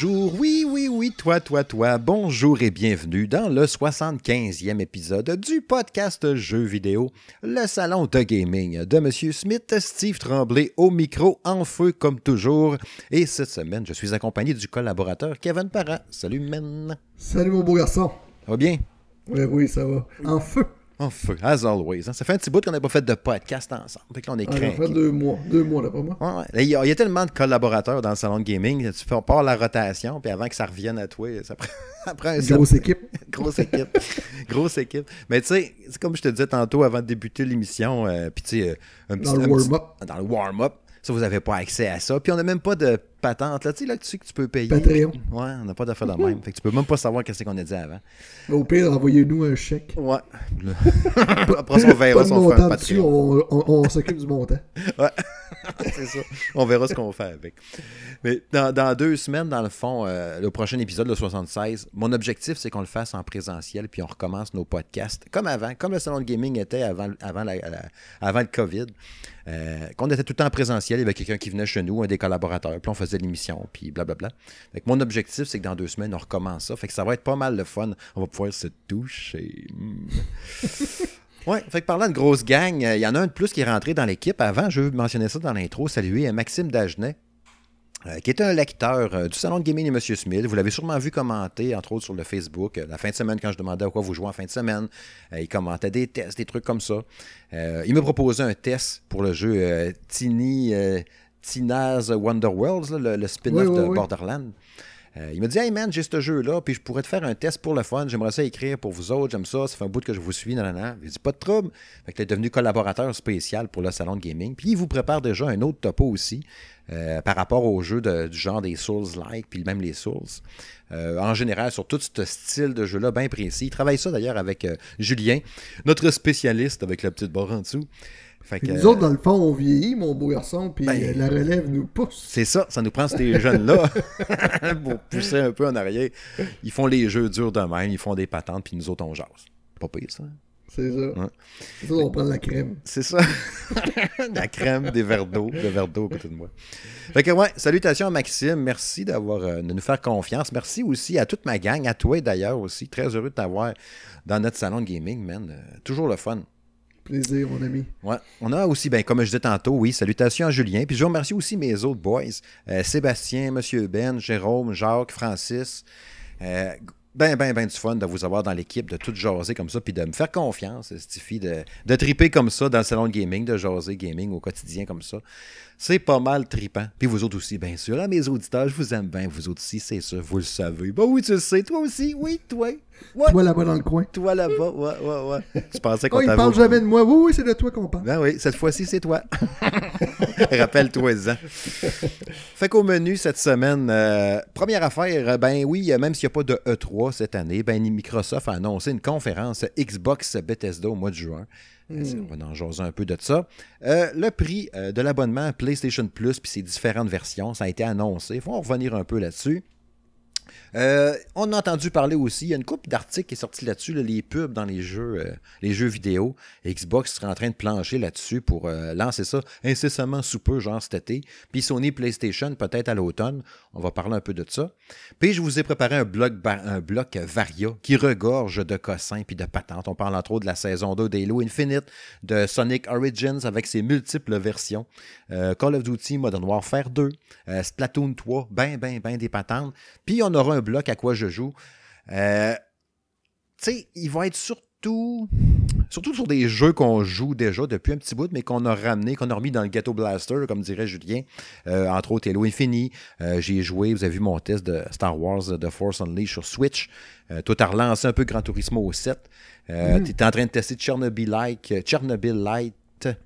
Bonjour, oui, oui, oui, toi, toi, toi, bonjour et bienvenue dans le 75e épisode du podcast Jeux vidéo, le salon de gaming de Monsieur Smith, Steve Tremblay au micro, en feu comme toujours. Et cette semaine, je suis accompagné du collaborateur Kevin Parra. Salut, men. Salut, mon beau garçon. Ça va bien? Oui, oui, ça va. En feu. En feu, as always. hein. Ça fait un petit bout qu'on n'a pas fait de podcast ensemble. Fait que là, on est Ah, ça fait deux mois. Deux mois, d'après moi. Ouais, ouais. Il y, a, il y a tellement de collaborateurs dans le salon de gaming. Tu fais part la rotation, puis avant que ça revienne à toi, ça prend, ça prend un grosse équipe. Grosse équipe. Grosse équipe. Mais tu sais, c'est comme je te disais tantôt avant de débuter l'émission, euh, puis tu sais, euh, un Dans petit- le un petit- warm-up. Dans le warm-up. Ça, vous n'avez pas accès à ça. Puis on n'a même pas de patente. Là, tu sais, là, tu sais que tu peux payer. Patreon. Ouais, on n'a pas d'affaire de même. Fait que tu peux même pas savoir qu'est-ce qu'on a dit avant. Au pire, envoyez-nous un chèque. Ouais. Après ça, on verra Pas si de on fait un dessus, on, on- on s'occupe du montant. Ouais. c'est ça. On verra ce qu'on fait avec. Mais dans, dans deux semaines, dans le fond, euh, le prochain épisode, le 76, mon objectif, c'est qu'on le fasse en présentiel, puis on recommence nos podcasts comme avant, comme le salon de gaming était avant, avant, la- la- avant le COVID. Euh, qu'on était tout le temps en présentiel, il y avait quelqu'un qui venait chez nous, un des collaborateurs, puis on faisait l'émission, puis blablabla. Fait que mon objectif, c'est que dans deux semaines, on recommence ça. Fait que ça va être pas mal le fun. On va pouvoir se toucher. Mm. Ouais, fait que parlant de grosse gang, euh, il y en a un de plus qui est rentré dans l'équipe. Avant, je veux mentionner ça dans l'intro, saluer euh, Maxime Dagenet, euh, qui est un lecteur euh, du salon de gaming de M. Smith. Vous l'avez sûrement vu commenter, entre autres sur le Facebook, euh, la fin de semaine, quand je demandais à quoi vous jouez en fin de semaine. Il commentait des tests, des trucs comme ça. Il me proposait un test pour le jeu Tiny, Tina's Wonder Worlds, là, le, le spin-off Oui, oui, de oui. Borderlands. Euh, il m'a dit Hey man, j'ai ce jeu-là, puis je pourrais te faire un test pour le fun. J'aimerais ça écrire pour vous autres, j'aime ça, ça fait un bout que je vous suis, nanana. J'ai dit Pas de trouble. Fait que devenu collaborateur spécial pour le salon de gaming. Puis il vous prépare déjà un autre topo aussi euh, par rapport aux jeux du genre des Souls-like, puis même les Souls. Euh, en général, sur tout ce style de jeu-là bien précis. Il travaille ça d'ailleurs avec Julien, notre spécialiste avec la petite barre en dessous. Fait que, nous autres, dans le fond, on vieillit, mon beau garçon, puis Ben- euh, la relève nous pousse. C'est ça, ça nous prend ces jeunes-là pour pousser un peu en arrière. Ils font les jeux durs de même, ils font des patentes, puis nous autres, on jase. Pas pire, ça. C'est ça. Ouais. C'est ça, on prend de la crème. C'est ça. la crème, des verres d'eau, le verre d'eau à côté de moi. Fait que, ouais, salutations à Maxime. Merci d'avoir, euh, de nous faire confiance. Merci aussi à toute ma gang, à toi d'ailleurs aussi. Très heureux de t'avoir dans notre salon de gaming, man. Euh, toujours le fun. Plaisir, mon ami. Ouais. On a aussi, ben, comme je disais tantôt, oui, salutations à Julien. Puis je remercie aussi mes autres boys. Euh, Sébastien, Monsieur Ben, Jérôme, Jacques, Francis. Euh, ben, ben, ben du fun de vous avoir dans l'équipe, de tout jaser comme ça, puis de me faire confiance, Stiffy, de, de triper comme ça dans le salon gaming, de jaser gaming au quotidien comme ça. C'est pas mal tripant. Puis vous autres aussi, bien sûr. Là, mes auditeurs, je vous aime bien. Vous autres aussi, c'est sûr, vous le savez. Ben oui, tu le sais. Toi aussi. Oui, toi. Toi là-bas dans le coin. Toi là-bas. Ouais, ouais, ouais. Tu pensais qu'on Oh, il t'avait parle oublié. jamais de moi. Oui, oui, c'est de toi qu'on parle. Ben oui, cette fois-ci, c'est toi. Rappelle-toi-en. Fait qu'au menu cette semaine, euh, première affaire, euh, ben oui, euh, même s'il n'y a pas de E3 cette année, ben Microsoft a annoncé une conférence Xbox Bethesda au mois de juin. C'est- On va en jaser un peu de ça? Euh, le prix de l'abonnement PlayStation Plus puis ses différentes versions, ça a été annoncé. Il faut en revenir un peu là-dessus. Euh, on a entendu parler aussi, il y a une couple d'articles qui est sorti là-dessus, là, les pubs dans les jeux, euh, les jeux vidéo. Xbox serait en train de plancher là-dessus pour euh, lancer ça incessamment sous peu, genre cet été. Puis Sony PlayStation, peut-être à l'automne. On va parler un peu de ça. Puis je vous ai préparé un bloc, un bloc Varia qui regorge de cossins puis de patentes. On parle entre autres de la saison 2 d'Halo Infinite, de Sonic Origins avec ses multiples versions, euh, Call of Duty Modern Warfare 2, euh, Splatoon 3, ben, ben, ben des patentes. Puis on aura un bloc à quoi je joue. Euh, tu sais, il va être surtout, surtout sur des jeux qu'on joue déjà depuis un petit bout, mais qu'on a ramené, qu'on a remis dans le Ghetto Blaster, comme dirait Julien. Euh, entre autres, Halo Infini. Euh, J'ai joué, vous avez vu mon test de Star Wars euh, The Force Unleashed sur Switch. Euh, toi, t'as relancé un peu Gran Turismo au 7. Euh, T'étais en train de tester Chernobyl-like, euh, Chernobyl-Light.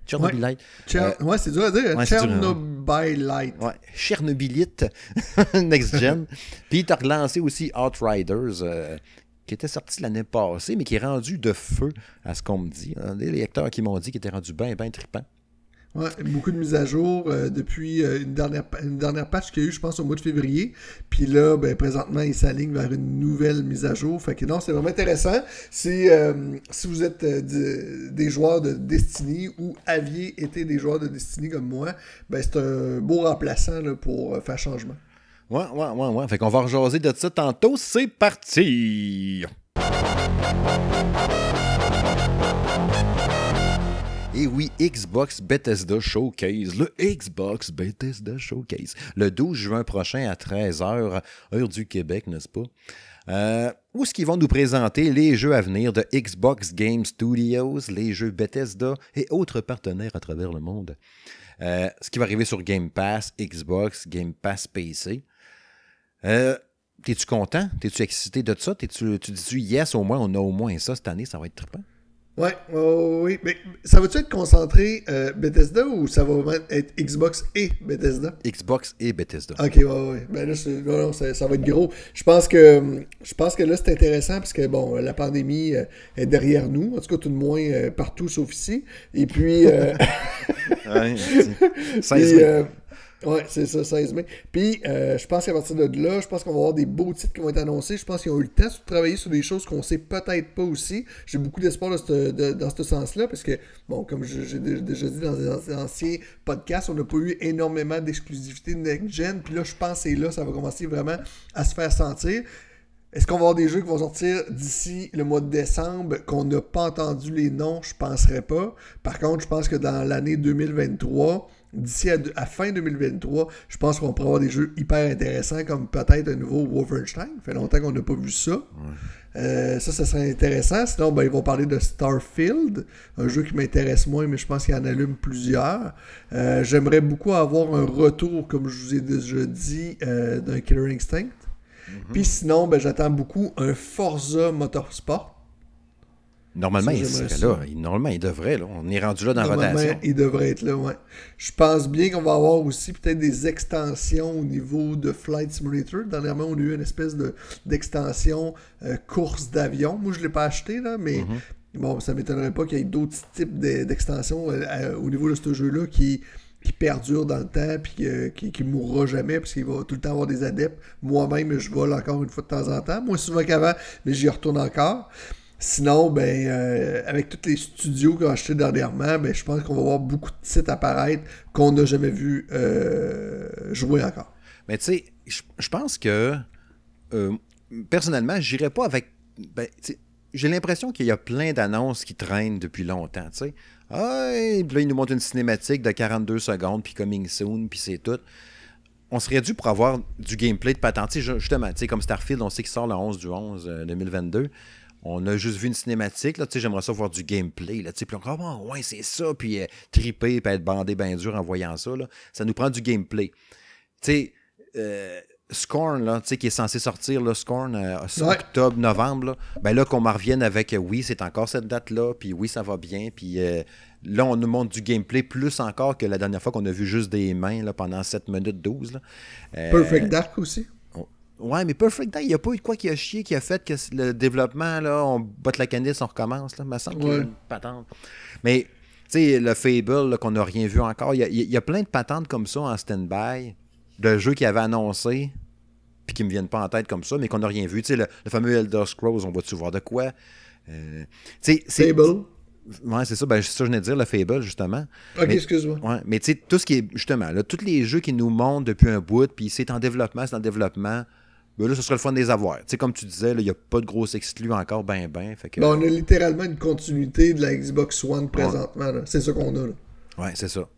Chernobyl-Light. Tcher- Ouais, c'est dur à dire. Ouais, hein. Chernobylite. Ouais, Chernobylite, Next Gen. Puis tu as relancé aussi Outriders, qui était sorti l'année passée, mais qui est rendu de feu, à ce qu'on me dit. Des lecteurs qui m'ont dit qu'il était rendu bien, bien trippant. Ouais, beaucoup de mises à jour euh, depuis euh, une, dernière, une dernière patch qu'il y a eu, je pense, au mois de février. Puis là, ben, présentement, il s'aligne vers une nouvelle mise à jour. Fait que non, c'est vraiment intéressant. Euh, si vous êtes de- des joueurs de Destiny ou aviez été des joueurs de Destiny comme moi, ben, c'est un beau remplaçant pour faire changement. Ouais, ouais, ouais, ouais. Fait qu'on va rejaser de ça tantôt. C'est parti! Et oui, Xbox Bethesda Showcase, le Xbox Bethesda Showcase, le 12 juin prochain à 13h, heure du Québec, n'est-ce pas? Euh, où est-ce qu'ils vont nous présenter les jeux à venir de Xbox Game Studios, les jeux Bethesda et autres partenaires à travers le monde? Euh, ce qui va arriver sur Game Pass, Xbox, Game Pass PC. Euh, T'es-tu content? T'es-tu excité de ça? -tu, tu dis-tu yes, au moins, on a au moins ça cette année, ça va être trippant? Ouais, oui. Mais ça va-tu être concentré euh, Bethesda ou ça va être Xbox et Bethesda? Xbox et Bethesda. Ok, ouais, ouais. Ben là, non, non, ça, va être gros. Je pense que je pense que là, c'est intéressant parce que bon, la pandémie euh, est derrière nous, en tout cas tout de moins euh, partout sauf ici. Et puis. ouais, Ouais, c'est ça, 16 mai. Puis, euh, je pense qu'à partir de là, je pense qu'on va avoir des beaux titres qui vont être annoncés. Je pense qu'ils ont eu le temps de travailler sur des choses qu'on sait peut-être pas aussi. J'ai beaucoup d'espoir dans ce sens-là, parce que, bon, comme j'ai déjà dit dans les anciens podcasts, on n'a pas eu énormément d'exclusivité de next-gen. Puis là, je pense que là, ça va commencer vraiment à se faire sentir. Est-ce qu'on va avoir des jeux qui vont sortir d'ici le mois de décembre qu'on n'a pas entendu les noms? Je penserais pas. Par contre, je pense que dans l'année 2023, d'ici à, fin 2023, je pense qu'on pourra avoir des jeux hyper intéressants comme peut-être un nouveau Wolfenstein. Ça fait longtemps qu'on n'a pas vu ça. Euh, ça, ça serait intéressant. Sinon, ben, ils vont parler de Starfield, un jeu qui m'intéresse moins, mais je pense qu'il en allume plusieurs. Euh, j'aimerais beaucoup avoir un retour, comme je vous ai déjà dit, euh, d'un Killer Instinct. Mhm. Puis sinon, ben, j'attends beaucoup un Forza Motorsport. Normalement, il serait là. normalement, il devrait. Là. On est rendu là dans la rotation. Il devrait être là, ouais. Je pense bien qu'on va avoir aussi peut-être des extensions au niveau de Flight Simulator. Dernièrement, on a eu une espèce d'extension euh, course d'avion. Moi, je ne l'ai pas acheté, là, mais mhm. bon, ça ne m'étonnerait pas qu'il y ait d'autres types d'extensions euh, au niveau de ce jeu-là qui, qui perdure dans le temps puis qui, ne mourra jamais parce qu'il va tout le temps avoir des adeptes. Moi-même, je vole encore une fois de temps en temps, moins souvent qu'avant, mais j'y retourne encore. Sinon, ben, euh, avec tous les studios qu'on a achetés dernièrement, ben, je pense qu'on va voir beaucoup de titres apparaître qu'on n'a jamais vu euh, jouer encore. Mais tu sais, je pense que euh, personnellement, j'irais pas avec. Ben, j'ai l'impression qu'il y a plein d'annonces qui traînent depuis longtemps. Ah, là, ils nous montrent une cinématique de 42 secondes, puis coming soon, puis c'est tout. On serait dû pour avoir du gameplay de patente. Justement, comme Starfield, on sait qu'il sort le 11 du 11 2022 on a juste vu une cinématique, là, tu sais, j'aimerais ça voir du gameplay, là, tu sais, puis on oh, ouais, c'est ça, puis euh, triper, puis être bandé bien dur en voyant ça, là, ça nous prend du gameplay. Tu sais, euh, Scorn, là, tu sais, qui est censé sortir, là, Scorn, euh, octobre, novembre, là, ben là, qu'on m'en revienne avec, oui, c'est encore cette date-là, puis oui, ça va bien, puis là, on nous montre du gameplay plus encore que la dernière fois qu'on a vu juste des mains, là, pendant 7 minutes 12, là. Perfect Dark aussi. Ouais, mais Perfect Day, il n'y a pas eu de quoi qui a chié qui a fait que le développement, là, on botte la canisse, on recommence. Là. Il me semble qu'il y a une patente. Mais, tu sais, le Fable, qu'on n'a rien vu encore, il y, a, plein de patentes comme ça en stand-by, de jeux qui avaient annoncé, puis qui ne me viennent pas en tête comme ça, mais qu'on n'a rien vu. Tu sais, le, fameux Elder Scrolls, on va-tu voir de quoi? Euh, Fable? Ouais, c'est ça. Ben, c'est ça que je venais de dire, le Fable, justement. Ok, excuse-moi. Ouais, mais tu sais, tout ce qui est, justement, là, tous les jeux qui nous montrent depuis un bout, puis c'est en développement, c'est en développement ben là, ce serait le fun de les avoir. Tu sais, comme tu disais, il n'y a pas de gros exclus encore, ben, ben. Fait que... ben, on a littéralement une continuité de la Xbox One présentement. C'est ça qu'on a. Là. Ouais, c'est ça.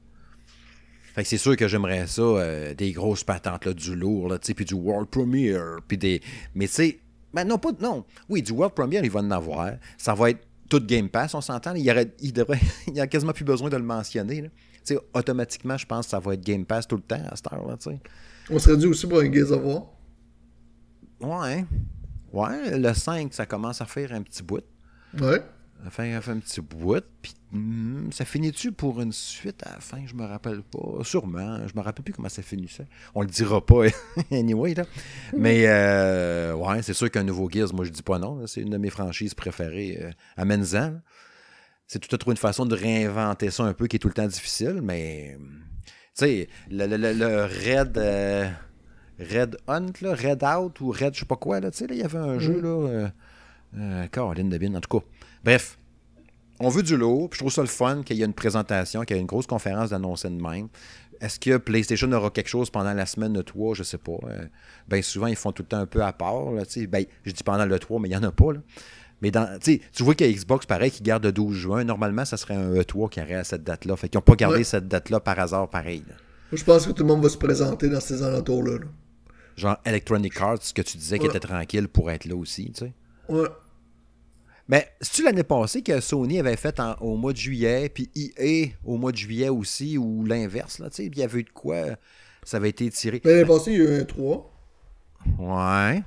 Fait que c'est sûr que j'aimerais ça, euh, des grosses patentes, là, du lourd, là, puis du World Premiere, puis des... Mais tu sais, ben non, pas... Non, oui, du World Premiere, il va en avoir. Ça va être tout Game Pass, on s'entend. Il, y aurait, il, devrait, il y a quasiment plus besoin de le mentionner. Là. automatiquement, je pense que ça va être Game Pass tout le temps à cette heure-là. On serait dû aussi pour un Gears of War. Ouais. Ouais, le 5, ça commence à faire un petit bout. Ouais. Ça fait, un petit bout. Puis hmm, ça finit-tu pour une suite à la fin? Je me rappelle pas. Sûrement. Je me rappelle plus comment ça finissait. On le dira pas anyway. Là. Mais euh, ouais, c'est sûr qu'un nouveau Gears, moi je dis pas non. C'est une de mes franchises préférées. Euh, amène C'est tout à trouver une façon de réinventer ça un peu qui est tout le temps difficile, mais tu sais, le, le, le, Red. Euh, Red Hunt, là, Red Out ou Red je sais pas quoi. Là, il y avait un jeu, mm. là. Euh, euh, Caroline de en tout cas. Bref, on veut du lot, puis je trouve ça le fun qu'il y ait une présentation, qu'il y ait une grosse conférence d'annoncer de même. Est-ce que PlayStation aura quelque chose pendant la semaine de 3 Je sais pas. Euh, ben souvent, ils font tout le temps un peu à part. Là, ben, je dis pendant le 3, mais il n'y en a pas. Là. Mais dans, tu vois qu'il y a Xbox, pareil, qui garde le 12 juin. Normalement, ça serait un E3 qui aurait à cette date-là. Fait qu'ils n'ont pas gardé cette date-là par hasard, pareil. Je pense que tout le monde va se présenter dans ces alentours-là. Genre Electronic Arts, ce que tu disais qui était tranquille pour être là aussi, tu sais. Ouais. Mais c'est-tu l'année passée que Sony avait fait au mois de juillet, puis EA au mois de juillet aussi, ou l'inverse, là, tu sais, il y avait eu de quoi ça avait été tiré. L'année passée, il y a eu un 3. Ouais.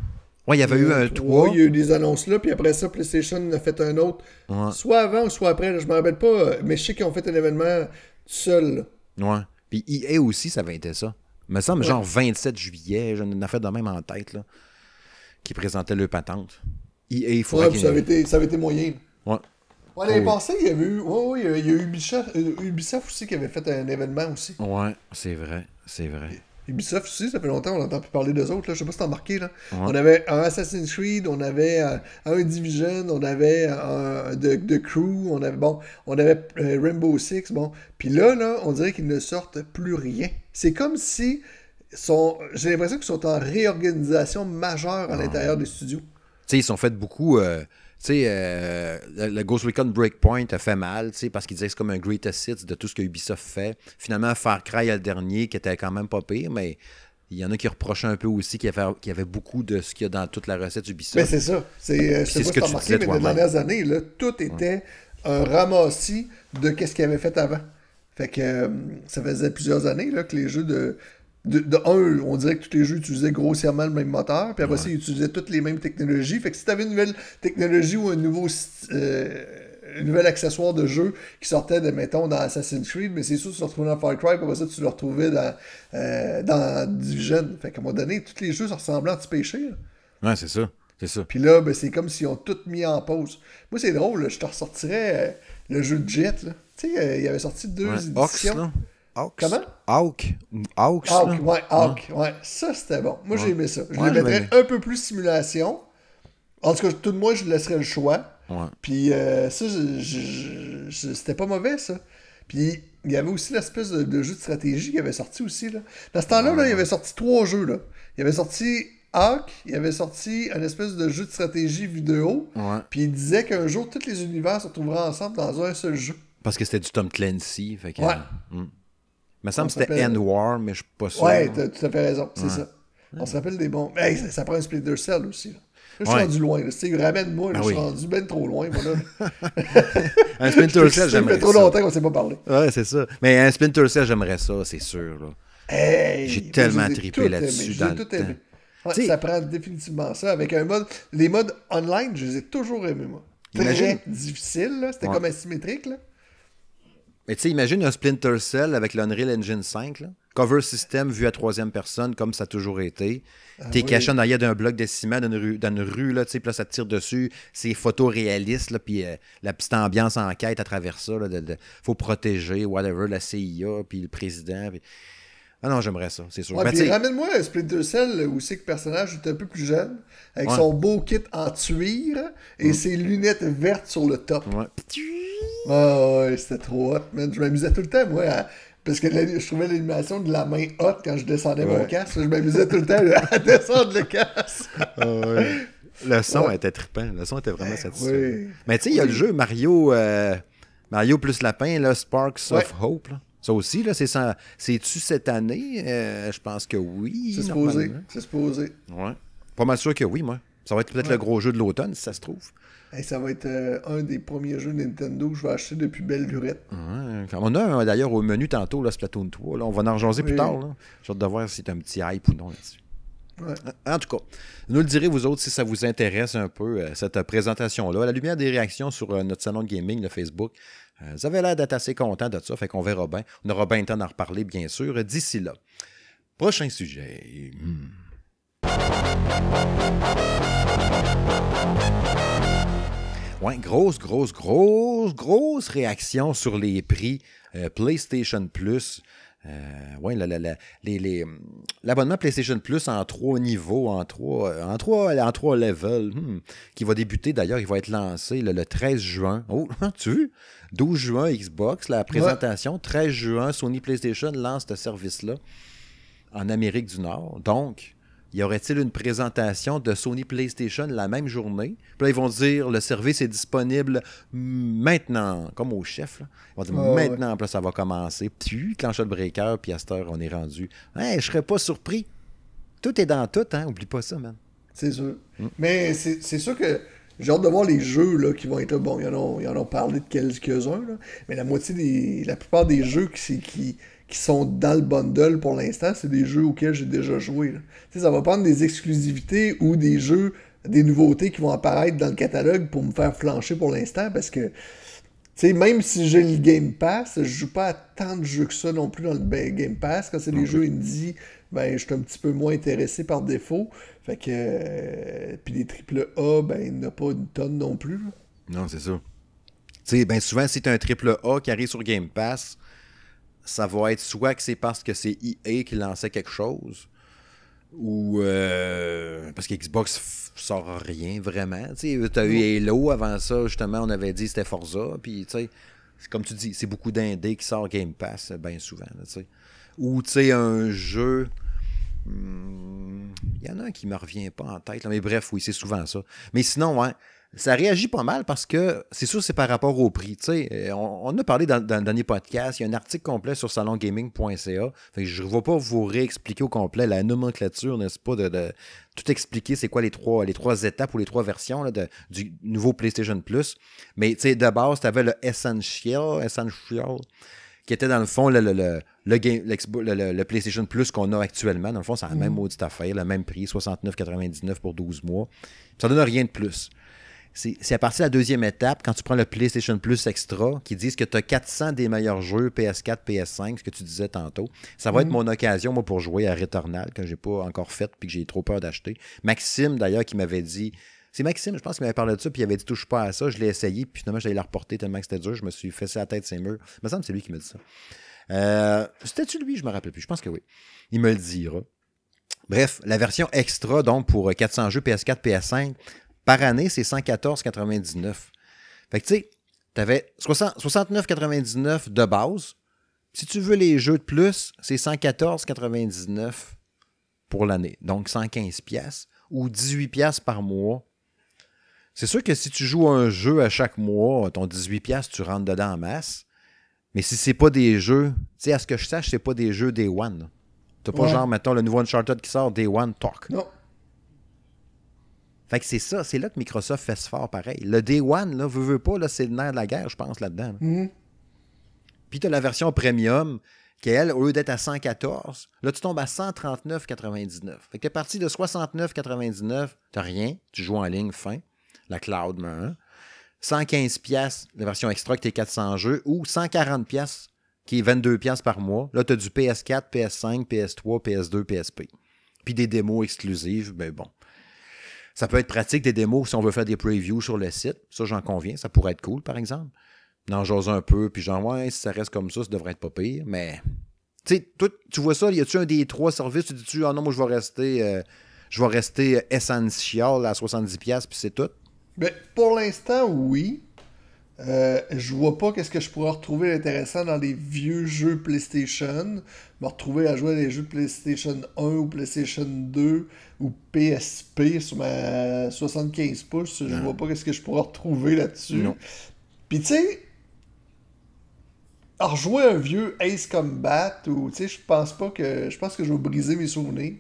Ouais, il y avait eu un 3. Il y a eu des annonces là, puis après ça, PlayStation a fait un autre. Soit avant ou soit après, je me rappelle pas, mais je sais qu'ils ont fait un événement seul. Ouais. Puis EA aussi, ça avait été ça. Il me semble, genre 27 juillet, j'en ai fait de même en tête, là, qui présentait le patente. EA, il ouais, ça, avait été, ça avait été moyen. Ouais. Ouais, l'année oh, passée, il y avait eu. Ouais, ouais, il y a eu Ubisoft, euh, Ubisoft aussi qui avait fait un événement aussi. Ouais, c'est vrai. C'est vrai. Ubisoft aussi, ça fait longtemps qu'on n'entend plus parler d'eux autres. Là. Je sais pas si t'as remarqué. Là. On avait un Assassin's Creed, on avait euh, un Division, on avait un The, Crew, on avait bon, on avait euh, Rainbow Six, bon. Puis là, là, on dirait qu'ils ne sortent plus rien. C'est comme si sont, j'ai l'impression qu'ils sont en réorganisation majeure à l'intérieur des studios. Tu sais, ils sont fait beaucoup. Euh, sais, euh, le Ghost Recon Breakpoint a fait mal, tu sais, parce qu'ils disaient que c'est comme un greatest hits de tout ce que Ubisoft fait. Finalement, Far Cry le dernier, qui était quand même pas pire, mais il y en a qui reprochaient un peu aussi qu'il y avait, beaucoup de ce qu'il y a dans toute la recette Ubisoft. Mais c'est ça. C'est ce que tu remarqué, mais les dernières années, là, tout était un ramassis de ce qu'il avait fait avant. Fait que euh, ça faisait plusieurs années là, que les jeux de de, un, on dirait que tous les jeux utilisaient grossièrement le même moteur, puis après ça, ils utilisaient toutes les mêmes technologies. Fait que si tu avais une nouvelle technologie ou un nouveau euh, nouvel accessoire de jeu qui sortait de, mettons, dans Assassin's Creed, mais c'est sûr que tu le retrouvais dans Far Cry, puis après ça, tu le retrouvais dans, euh, dans Division. Fait qu'à un moment donné, tous les jeux se ressemblaient à péché. Ouais, c'est ça. C'est ça. Puis là, ben, c'est comme s'ils ont tout mis en pause. Moi, c'est drôle, je te ressortirais euh, le jeu de Jet. Tu sais, il y avait sorti deux éditions. Comment? Hawk. Hawk, Hawk, ouais, Hawk, ouais. Ça, c'était bon. Moi, j'ai aimé ça. Je ouais, mettrais un peu plus simulation. En tout cas, tout de moi, je laisserais le choix. Puis euh, ça, c'était pas mauvais, ça. Puis il y avait aussi l'espèce de, jeu de stratégie qui avait sorti aussi. Là. Dans ce temps-là, là, il avait sorti trois jeux. Là. Il avait sorti Hawk, il avait sorti un espèce de jeu de stratégie vidéo. Puis il disait qu'un jour, tous les univers se retrouveraient ensemble dans un seul jeu. Parce que c'était du Tom Clancy. Fait que, ouais. Hmm. Il me semble que c'était End War, mais je suis pas sûr. Ouais, tu as tout à fait raison, c'est ça. On se rappelle des bons. Hey, ça, prend un Splinter Cell aussi. Là. je suis rendu loin. Ramène-moi, ah je suis rendu bien trop loin. Moi, là. un Splinter Cell, j'aimerais ça. Ça fait trop longtemps qu'on ne s'est pas parlé. Ouais, c'est ça. Mais un Splinter Cell, j'aimerais ça, c'est sûr. Hey, J'ai tellement trippé là-dessus dans tout aimé. Ouais, ça prend définitivement ça. Avec un mode. Les modes online, je les ai toujours aimés, moi. Très difficile, C'était comme asymétrique, là. Mais tu sais, imagine un Splinter Cell avec l'Unreal Engine 5, là. Cover system vu à troisième personne, comme ça a toujours été. Ah T'es caché en arrière d'un bloc de ciment dans une rue, dans une rue là, puis là, ça te tire dessus. C'est photoréaliste, là, puis euh, la petite ambiance en quête à travers ça. Là, de, faut protéger, whatever, la CIA, puis le président. Ah non, j'aimerais ça, c'est sûr. Ouais, ben, ramène-moi un Splinter Cell où c'est que le personnage est un peu plus jeune, avec son beau kit en tuire et mm. ses lunettes vertes sur le top. Ouais. Ah ouais, c'était trop hot, man. Je m'amusais tout le temps, moi, parce que je trouvais l'animation de la main hot quand je descendais mon casque. Je m'amusais tout le temps à descendre le casque. ah. Le son était trippant. Le son était vraiment ben satisfaisant. Mais tu sais, il y a le jeu Mario, euh, Mario plus Lapin, là, Sparks of Hope. Là. Ça aussi, là, c'est. C'est-tu cette année? Euh, je pense que oui. C'est supposé. C'est supposé. Ouais. Pas mal sûr que oui, moi. Ça va être peut-être le gros jeu de l'automne, si ça se trouve. ça va être euh, un des premiers jeux Nintendo que je vais acheter depuis belle lurette. on a d'ailleurs au menu tantôt, là, Splatoon 3. Là. On va en rejaser plus tard. J'ai hâte de voir si c'est un petit hype ou non là-dessus. En tout cas, nous le direz vous autres si ça vous intéresse un peu, euh, cette présentation-là. À la lumière des réactions sur notre salon de gaming, le Facebook, euh, vous avez l'air d'être assez content de ça, fait qu'on verra bien. On aura bien le temps d'en reparler, bien sûr, d'ici là. Prochain sujet. Hmm. Ouais, grosse, grosse, grosse, grosse réaction sur les prix euh, PlayStation Plus. Euh, ouais, la, la, les, les, l'abonnement PlayStation Plus en trois niveaux, en trois, en trois, en trois levels, hmm, qui va débuter d'ailleurs, il va être lancé le, 13 juin. Oh, tu vu? 12 juin Xbox, la présentation. 13 juin, Sony PlayStation lance ce service-là en Amérique du Nord. Donc, y aurait-il une présentation de Sony PlayStation la même journée? Puis là, ils vont dire le service est disponible maintenant, comme au chef. Ils vont dire maintenant, puis là, ça va commencer. Puis, clenche le breaker, puis à cette heure, on est rendu. Hey, je serais pas surpris. Tout est dans tout, hein? Oublie pas ça, man. C'est sûr. Hmm. Mais c'est sûr que j'ai hâte de voir les jeux là, qui vont être là. Bon, ils en ont, parlé de quelques-uns, mais la moitié des. La plupart des jeux qui, qui, qui sont dans le bundle pour l'instant, c'est des jeux auxquels j'ai déjà joué. Ça va prendre des exclusivités ou des jeux, des nouveautés qui vont apparaître dans le catalogue pour me faire flancher pour l'instant parce que. sais, même si j'ai le Game Pass, je joue pas à tant de jeux que ça non plus dans le Game Pass. Quand c'est des jeux indie, ben, je suis un petit peu moins intéressé par défaut. Fait que. Euh, puis les triple A, ben, il n'y a pas une tonne non plus. Non, c'est ça. Tu sais, ben souvent, si tu un triple A qui arrive sur Game Pass, ça va être soit que c'est parce que c'est EA qui lançait quelque chose, ou euh, parce qu'Xbox sort rien vraiment. Tu as eu Halo avant ça, justement, on avait dit c'était Forza, puis tu sais, comme tu dis, c'est beaucoup d'indés qui sort Game Pass bien souvent. ou tu sais, un jeu. Hmm, il y en a un qui me revient pas en tête, mais bref, oui, c'est souvent ça. Mais sinon, ouais, ça réagit pas mal parce que c'est sûr c'est par rapport au prix. Euh, on, on a parlé dans, le dernier podcast, il y a un article complet sur salongaming.ca. Je ne vais pas vous réexpliquer au complet la nomenclature, n'est-ce pas, de, tout expliquer c'est quoi les trois, les trois étapes ou les trois versions de, du nouveau PlayStation Plus. Mais de base, tu avais le Essential, Essential, qui était dans le fond le, le, le, le PlayStation Plus qu'on a actuellement. Dans le fond, c'est la même mm. maudite affaire, le même prix, 69,99 pour 12 mois. Ça donne rien de plus c'est à partir de la deuxième étape, quand tu prends le PlayStation Plus Extra, qui disent que tu as 400 des meilleurs jeux PS4, PS5, ce que tu disais tantôt. Ça va être mm. mon occasion, moi, pour jouer à Returnal, que j'ai pas encore fait puis que j'ai trop peur d'acheter. Maxime, d'ailleurs, qui m'avait dit. C'est Maxime, je pense qu'il m'avait parlé de ça, puis il avait dit touche pas à ça. Je l'ai essayé, puis finalement, j'allais la reporter tellement que c'était dur. Je me suis fessé la tête ses murs. Il me semble que c'est lui qui me dit ça. Euh, C'était-tu lui? Je me rappelle plus. Je pense que oui. Il me le dira. Bref, la version extra, donc pour 400 jeux PS4, PS5, par année, c'est 114,99. Fait que tu sais, tu avais 69,99 de base. Si tu veux les jeux de plus, c'est 114,99 pour l'année. Donc 115 pièces ou 18 pièces par mois. C'est sûr que si tu joues un jeu à chaque mois, ton 18 pièces, tu rentres dedans en masse. Mais si c'est pas des jeux, tu sais, à ce que je sache, c'est pas des jeux Day One. T'as pas genre, mettons, le nouveau Uncharted qui sort Day One Talk. Non. Fait que c'est ça, c'est là que Microsoft fait ce fort pareil. Le Day One, là, veut, veut pas, là, c'est le nerf de la guerre, je pense, là-dedans. Mhm. Puis tu as la version premium, qui, elle, au lieu d'être à 114, là, tu tombes à 139,99. Fait que tu es parti de 69,99, tu rien, tu joues en ligne, fin, la cloud 115 pièces la version extra que tes 400 jeux, ou 140 pièces qui est 22 pièces par mois. Là, tu as du PS4, PS5, PS3, PS2, PSP. Puis des démos exclusives, ben bon. Ça peut être pratique des démos si on veut faire des previews sur le site. Ça, j'en conviens. Ça pourrait être cool, par exemple. D'en jaser un peu, puis genre, ouais, si ça reste comme ça, ça devrait être pas pire. Mais, tu vois ça, y a-tu un des trois services, tu dis-tu, ah non, moi, je vais rester, euh, je vais rester essential à 70$, puis c'est tout? Ben, pour l'instant, oui. Euh, je vois pas qu'est-ce que je pourrais retrouver intéressant dans des vieux jeux PlayStation. Me retrouver à jouer à des jeux de PlayStation 1 ou PlayStation 2 ou PSP sur ma 75 pouces. Je vois pas qu'est-ce que je pourrais retrouver là-dessus. Puis tu sais, rejouer un vieux Ace Combat ou tu sais, je pense pas que. Je pense que je vais briser mes souvenirs.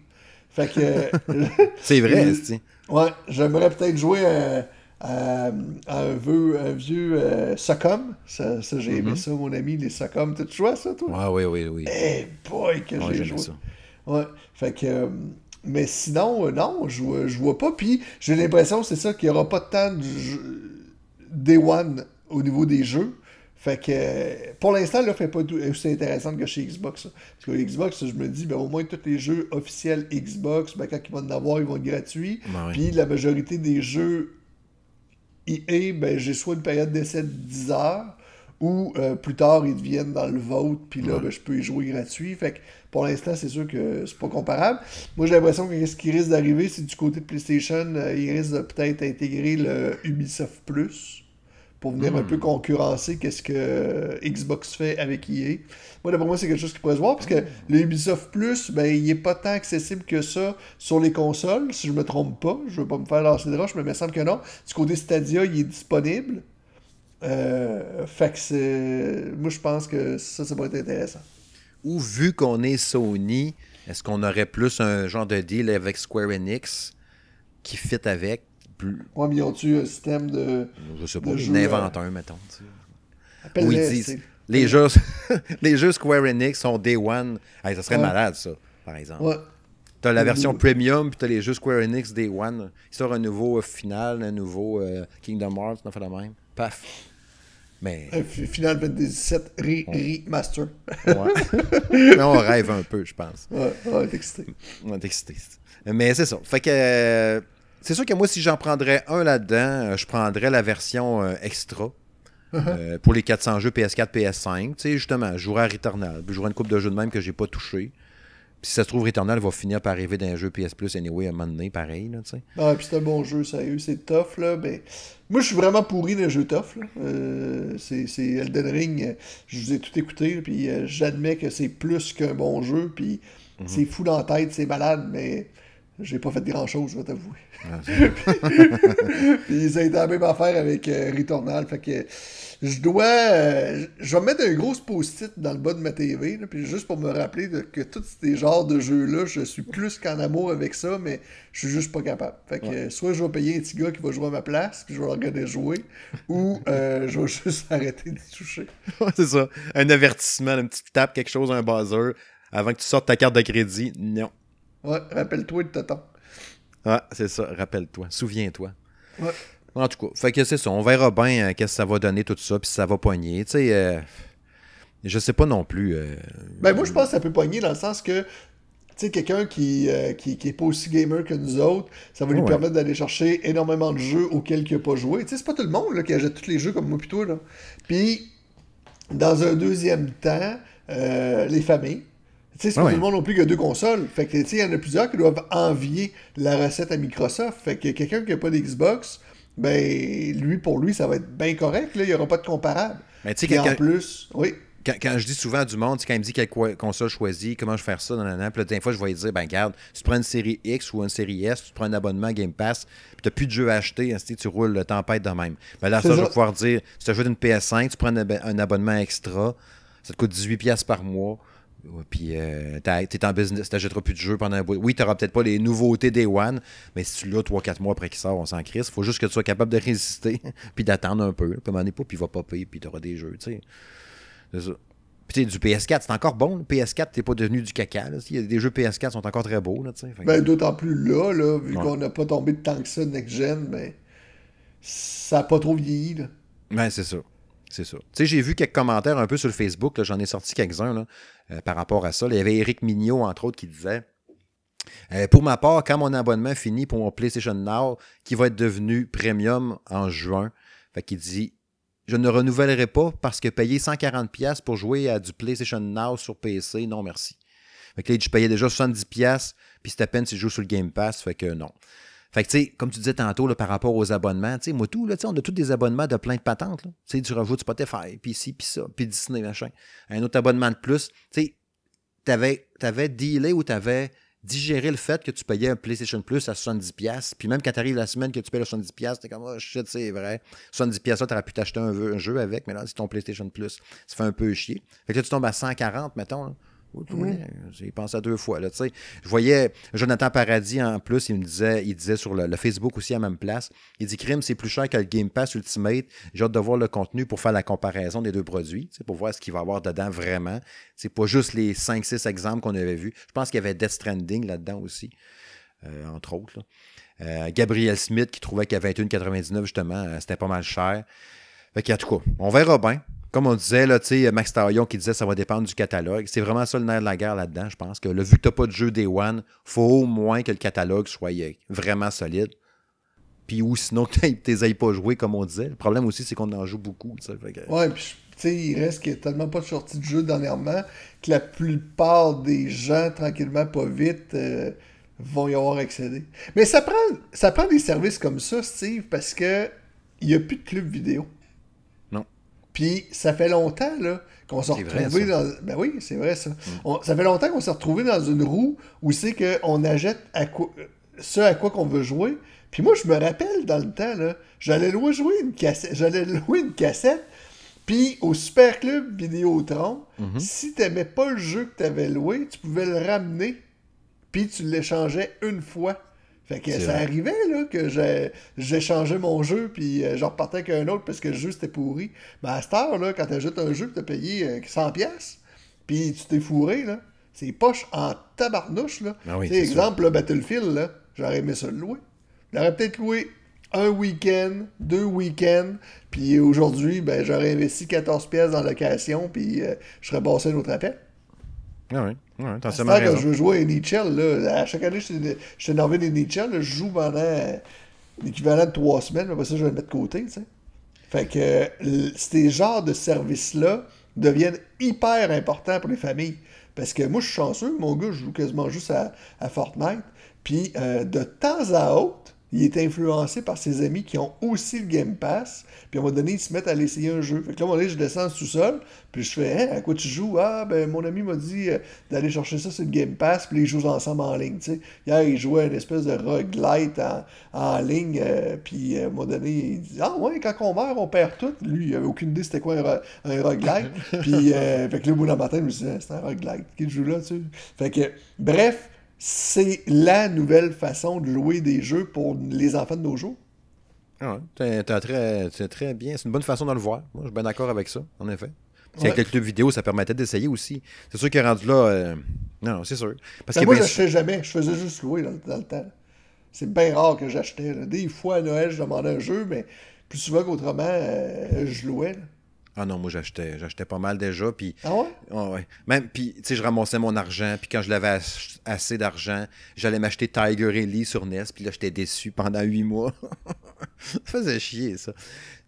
Fait que. c'est vrai, Ouais, j'aimerais peut-être jouer un euh, un, vieux, un vieux euh, Socom. Ça, ça j'ai aimé mm-hmm. ça, mon ami, les Socom. tu joué à ça, toi? Ouais, oui, oui, oui. Eh boy, que j'ai joué. Ça. Ouais, fait que... Euh, mais sinon, non, je, je vois pas. Puis j'ai l'impression, c'est ça, qu'il n'y aura pas de temps de Day One au niveau des jeux. Fait que pour l'instant, là, fait pas aussi intéressant que chez Xbox. Parce que Xbox, je me dis, ben, au moins tous les jeux officiels Xbox, ben, quand ils vont en avoir, ils vont être gratuits. Ben Puis la majorité des jeux EA, ben, j'ai soit une période d'essai de 10 heures ou euh, plus tard ils deviennent dans le vote, puis là, ben, je peux y jouer gratuit. Fait que pour l'instant, c'est sûr que c'est pas comparable. Moi, j'ai l'impression que ce qui risque d'arriver, c'est du côté de PlayStation, euh, ils risquent de peut-être intégrer le Ubisoft Plus pour venir un peu concurrencer qu'est-ce que Xbox fait avec EA. Moi, pour moi, c'est quelque chose qui pourrait se voir, parce que le Ubisoft Plus, ben, il est pas tant accessible que ça sur les consoles, si je me trompe pas. Je veux pas me faire lancer de roche, mais il me semble que non. Du côté Stadia, il est disponible. Euh, fait que c'est. Moi, je pense que ça, ça pourrait être intéressant. Ou vu qu'on est Sony, est-ce qu'on aurait plus un genre de deal avec Square Enix qui fit avec? Plus... Ouais, mais ils ont-tu un système de. Je sais pas, un, mettons. tu sais. Où ils disent les jeux, les jeux Square Enix sont Day One. Hey, ça serait Ouais. malade, ça, par exemple. Ouais. T'as la version premium, puis t'as les jeux Square Enix Day One. Il sort un nouveau euh, final, un nouveau euh, Kingdom Hearts, on fait la même. Paf. Mais, Un Final Fantasy VII re- remaster. ouais. Mais on rêve un peu, je pense. Ouais, ouais, t'es excité. On est excité. Mais c'est ça. Fait que. euh, c'est sûr que moi, si j'en prendrais un là-dedans, euh, je prendrais la version euh, extra. euh, pour les 400 jeux PS4, PS5. Tu sais, justement, je jouerais à Returnal. Puis je jouerais une coupe de jeux de même que j'ai pas touché. Puis si ça se trouve, Returnal va finir par arriver dans un jeu PS Plus anyway à un moment donné, pareil. Là, tu sais. Ah, puis c'est un bon jeu, sérieux, c'est tough, là. Ben, moi, je suis vraiment pourri des jeux tough, là. Euh, c'est Elden Ring, je vous ai tout écouté, puis euh, j'admets que c'est plus qu'un bon jeu, puis c'est fou dans la tête, c'est malade, mais j'ai pas fait grand-chose, je vais t'avouer. Ah, Puis ça a été la même affaire avec euh, Returnal. Fait que je dois. euh, je vais mettre un gros post-it dans le bas de ma TV. là, puis juste pour me rappeler de- que tous ces genres de jeux-là, je suis plus qu'en amour avec ça, mais je suis juste pas capable. Fait que euh, soit je vais payer un petit gars qui va jouer à ma place, puis je vais le regarder jouer, ou euh, je vais juste arrêter de toucher. Ouais, c'est ça. Un avertissement, une petite tape, quelque chose, un buzzer. Avant que tu sortes ta carte de crédit. Non. Ouais, rappelle-toi de Toton. Ah, c'est ça. Rappelle-toi. Souviens-toi. Ouais. En tout cas, fait que c'est ça. On verra bien euh, qu'est-ce que ça va donner tout ça, puis si ça va pogner. Tu sais, euh, je sais pas non plus. euh, Ben moi je pense que ça peut pogner dans le sens que tu sais quelqu'un qui, euh, qui, qui est pas aussi gamer que nous autres, ça va lui Ouais. permettre d'aller chercher énormément de jeux auxquels il n'a pas joué. Tu sais c'est pas tout le monde là, qui achète tous les jeux comme moi toi là. Puis dans un deuxième temps, euh, les familles. Tu sais, c'est pas Ouais. tout le monde non plus qui a deux consoles. Fait que, tu sais, il y en a plusieurs qui doivent envier la recette à Microsoft. Fait que quelqu'un qui n'a pas d'Xbox, ben, lui, pour lui, ça va être bien correct. Là. Il n'y aura pas de comparable. Mais tu sais, en plus, oui. quand, quand je dis souvent à du monde, quand il me dit quelle co- console choisir, comment je vais faire ça, dans la Puis des fois, je vais lui dire, ben regarde, si tu prends une série X ou une série S, tu prends un abonnement Game Pass, puis tu n'as plus de jeux à acheter, ainsi, tu roules le tempête de même. Ben là, ça, je vais pouvoir dire, si tu achètes une PS5, tu prends un, ab- un abonnement extra, ça te coûte 18$ piastres par mois. Ouais, Puis euh, t'es en business, t'achèteras plus de jeux pendant un bout. Oui, t'auras peut-être pas les nouveautés Day One, mais si tu l'as 3-4 mois après qu'il sort, on s'en crisse. Faut juste que tu sois capable de résister, puis d'attendre un peu. Puis donné, pas, puis il va popper, puis t'auras des jeux, tu sais. C'est ça. Puis tu sais, du PS4, c'est encore bon. Le PS4, t'es pas devenu du caca. Là. A des jeux PS4 qui sont encore très beaux. Là, tu sais. Que- Ben, d'autant plus là, là vu Ouais. qu'on n'a pas tombé de tant que ça next-gen, ben, ça n'a pas trop vieilli. Là. Ben, c'est ça. C'est ça. Tu sais, j'ai vu quelques commentaires un peu sur le Facebook. J'en ai sorti quelques-uns euh, par rapport à ça. Il y avait Eric Mignot, entre autres, qui disait euh, Pour ma part, quand mon abonnement finit pour mon PlayStation Now, qui va être devenu premium en juin, fait qu'il dit Je ne renouvellerai pas parce que payer 140$ pour jouer à du PlayStation Now sur PC, non merci. Fait que là, je payais déjà 70$, puis c'est à peine si je joue sur le Game Pass, fait que non. Fait que, tu sais, comme tu disais tantôt, par rapport aux abonnements, tu sais, moi, tout, là, on a tous des abonnements de plein de patentes. Tu sais, du rejout de Spotify, puis ci, puis ça, puis Disney, machin. Un autre abonnement de plus. Tu sais, t'avais, t'avais dealé ou t'avais digéré le fait que tu payais un PlayStation Plus à 70$, puis même quand t'arrives la semaine que tu payes le 70$, t'es comme, oh shit, c'est vrai. 70$, là, t'aurais pu t'acheter un, jeu avec, mais là, c'est ton PlayStation Plus. Ça fait un peu chier. Fait que tu tombes à 140, mettons. Vois, J'ai pensé à deux fois. Là, je voyais Jonathan Paradis en plus, il me disait, il disait sur le, le Facebook aussi à la même place. Il dit Crime, c'est plus cher que le Game Pass Ultimate. J'ai hâte de voir le contenu pour faire la comparaison des deux produits, pour voir ce qu'il va y avoir dedans vraiment. C'est pas juste les 5-6 exemples qu'on avait vus. Je pense qu'il y avait Death Stranding là-dedans aussi, euh, entre autres. là. Euh, Gabriel Smith qui trouvait qu'à 21,99 justement, euh, c'était pas mal cher. Fait qu'en tout cas, on verra bien. Comme on disait, là, Max Tarion qui disait ça va dépendre du catalogue. C'est vraiment ça le nerf de la guerre là-dedans, je pense. Que le vu que tu n'as pas de jeu Day One, faut au moins que le catalogue soit vraiment solide. Puis ou sinon tu ailles pas jouer, comme on disait. Le problème aussi, c'est qu'on en joue beaucoup. que- Ouais, puis il reste qu'il n'y a tellement pas de sortie de jeu dernièrement que la plupart des gens, tranquillement, pas vite, euh, vont y avoir accédé. Mais ça prend, ça prend des services comme ça, Steve, parce que il n'y a plus de club vidéo. Puis ça fait longtemps là, qu'on s'est retrouvé dans. Ben oui, c'est vrai ça. Mm. ça fait longtemps qu'on s'est retrouvé dans une roue où c'est qu'on achète à quoi, ce à quoi qu'on veut jouer. Puis moi, je me rappelle dans le temps, là, j'allais louer jouer une cassette. J'allais louer une cassette. Puis au Super Club Vidéotron, mm si t'aimais pas le jeu que t'avais loué, tu pouvais le ramener. Puis tu l'échangeais une fois. Fait que ça arrivait là, que j'ai changé mon jeu, puis euh, j'en repartais avec un autre parce que le jeu c'était pourri. Mais à cette heure, là, quand t'ajoutes un jeu, t'as payé 100$, euh, puis tu t'es fourré, là. C'est poche en tabarnouche, là. Ah oui, exemple, le Battlefield, là, j'aurais aimé ça le louer. J'aurais peut-être loué un week-end, deux week-ends, puis aujourd'hui, ben, j'aurais investi 14 pièces dans la location, puis euh, je serais passé un autre appel. Ah oui, ouais, t'as raison. je veux jouer à NHL, là, à chaque année, je suis énervé des NHL, je joue pendant l'équivalent de trois semaines, mais après ça, je vais le mettre de côté, tu sais. Fait que ces genres de services-là deviennent hyper importants pour les familles. Parce que moi, je suis chanceux, mon gars, je joue quasiment juste à, à Fortnite. Puis euh, de temps à autre, il est influencé par ses amis qui ont aussi le Game Pass. Puis à un moment donné, ils se mettent à l'essayer un jeu. Fait que là, à un moment donné, je descends tout seul. Puis je fais, hein, à quoi tu joues? Ah, ben mon ami m'a dit euh, d'aller chercher ça sur le Game Pass. Puis ils jouent ensemble en ligne. sais. Hier, il jouait une espèce de roguelite en, en ligne. Euh, puis à un moment donné, il dit, ah ouais, quand on meurt, on perd tout. Lui, il avait aucune idée c'était quoi un, un roguelite. puis fait que là, au bout d'un matin, je me suis dit, ah, c'est un roguelite. Qui joue là, tu sais? Fait que, bref c'est la nouvelle façon de jouer des jeux pour les enfants de nos jours. Ah ouais, très, très bien. C'est une bonne façon de le voir. Moi, je suis bien d'accord avec ça, en effet. Avec le club vidéo, ça permettait d'essayer aussi. C'est sûr qu'il est rendu là. Euh, non, c'est sûr. Parce ben, moi, je n'achetais jamais. Je faisais juste louer dans, le temps. C'est bien rare que j'achetais. Des fois, à Noël, je demandais un jeu, mais plus souvent qu'autrement, euh, je louais. Ah non, moi j'achetais, j'achetais pas mal déjà. Puis, ah ouais? ouais. Même, puis, tu sais, je ramassais mon argent. Puis quand je l'avais assez d'argent, j'allais m'acheter Tiger Ellie sur NES. Puis là, j'étais déçu pendant huit mois. ça faisait chier, ça.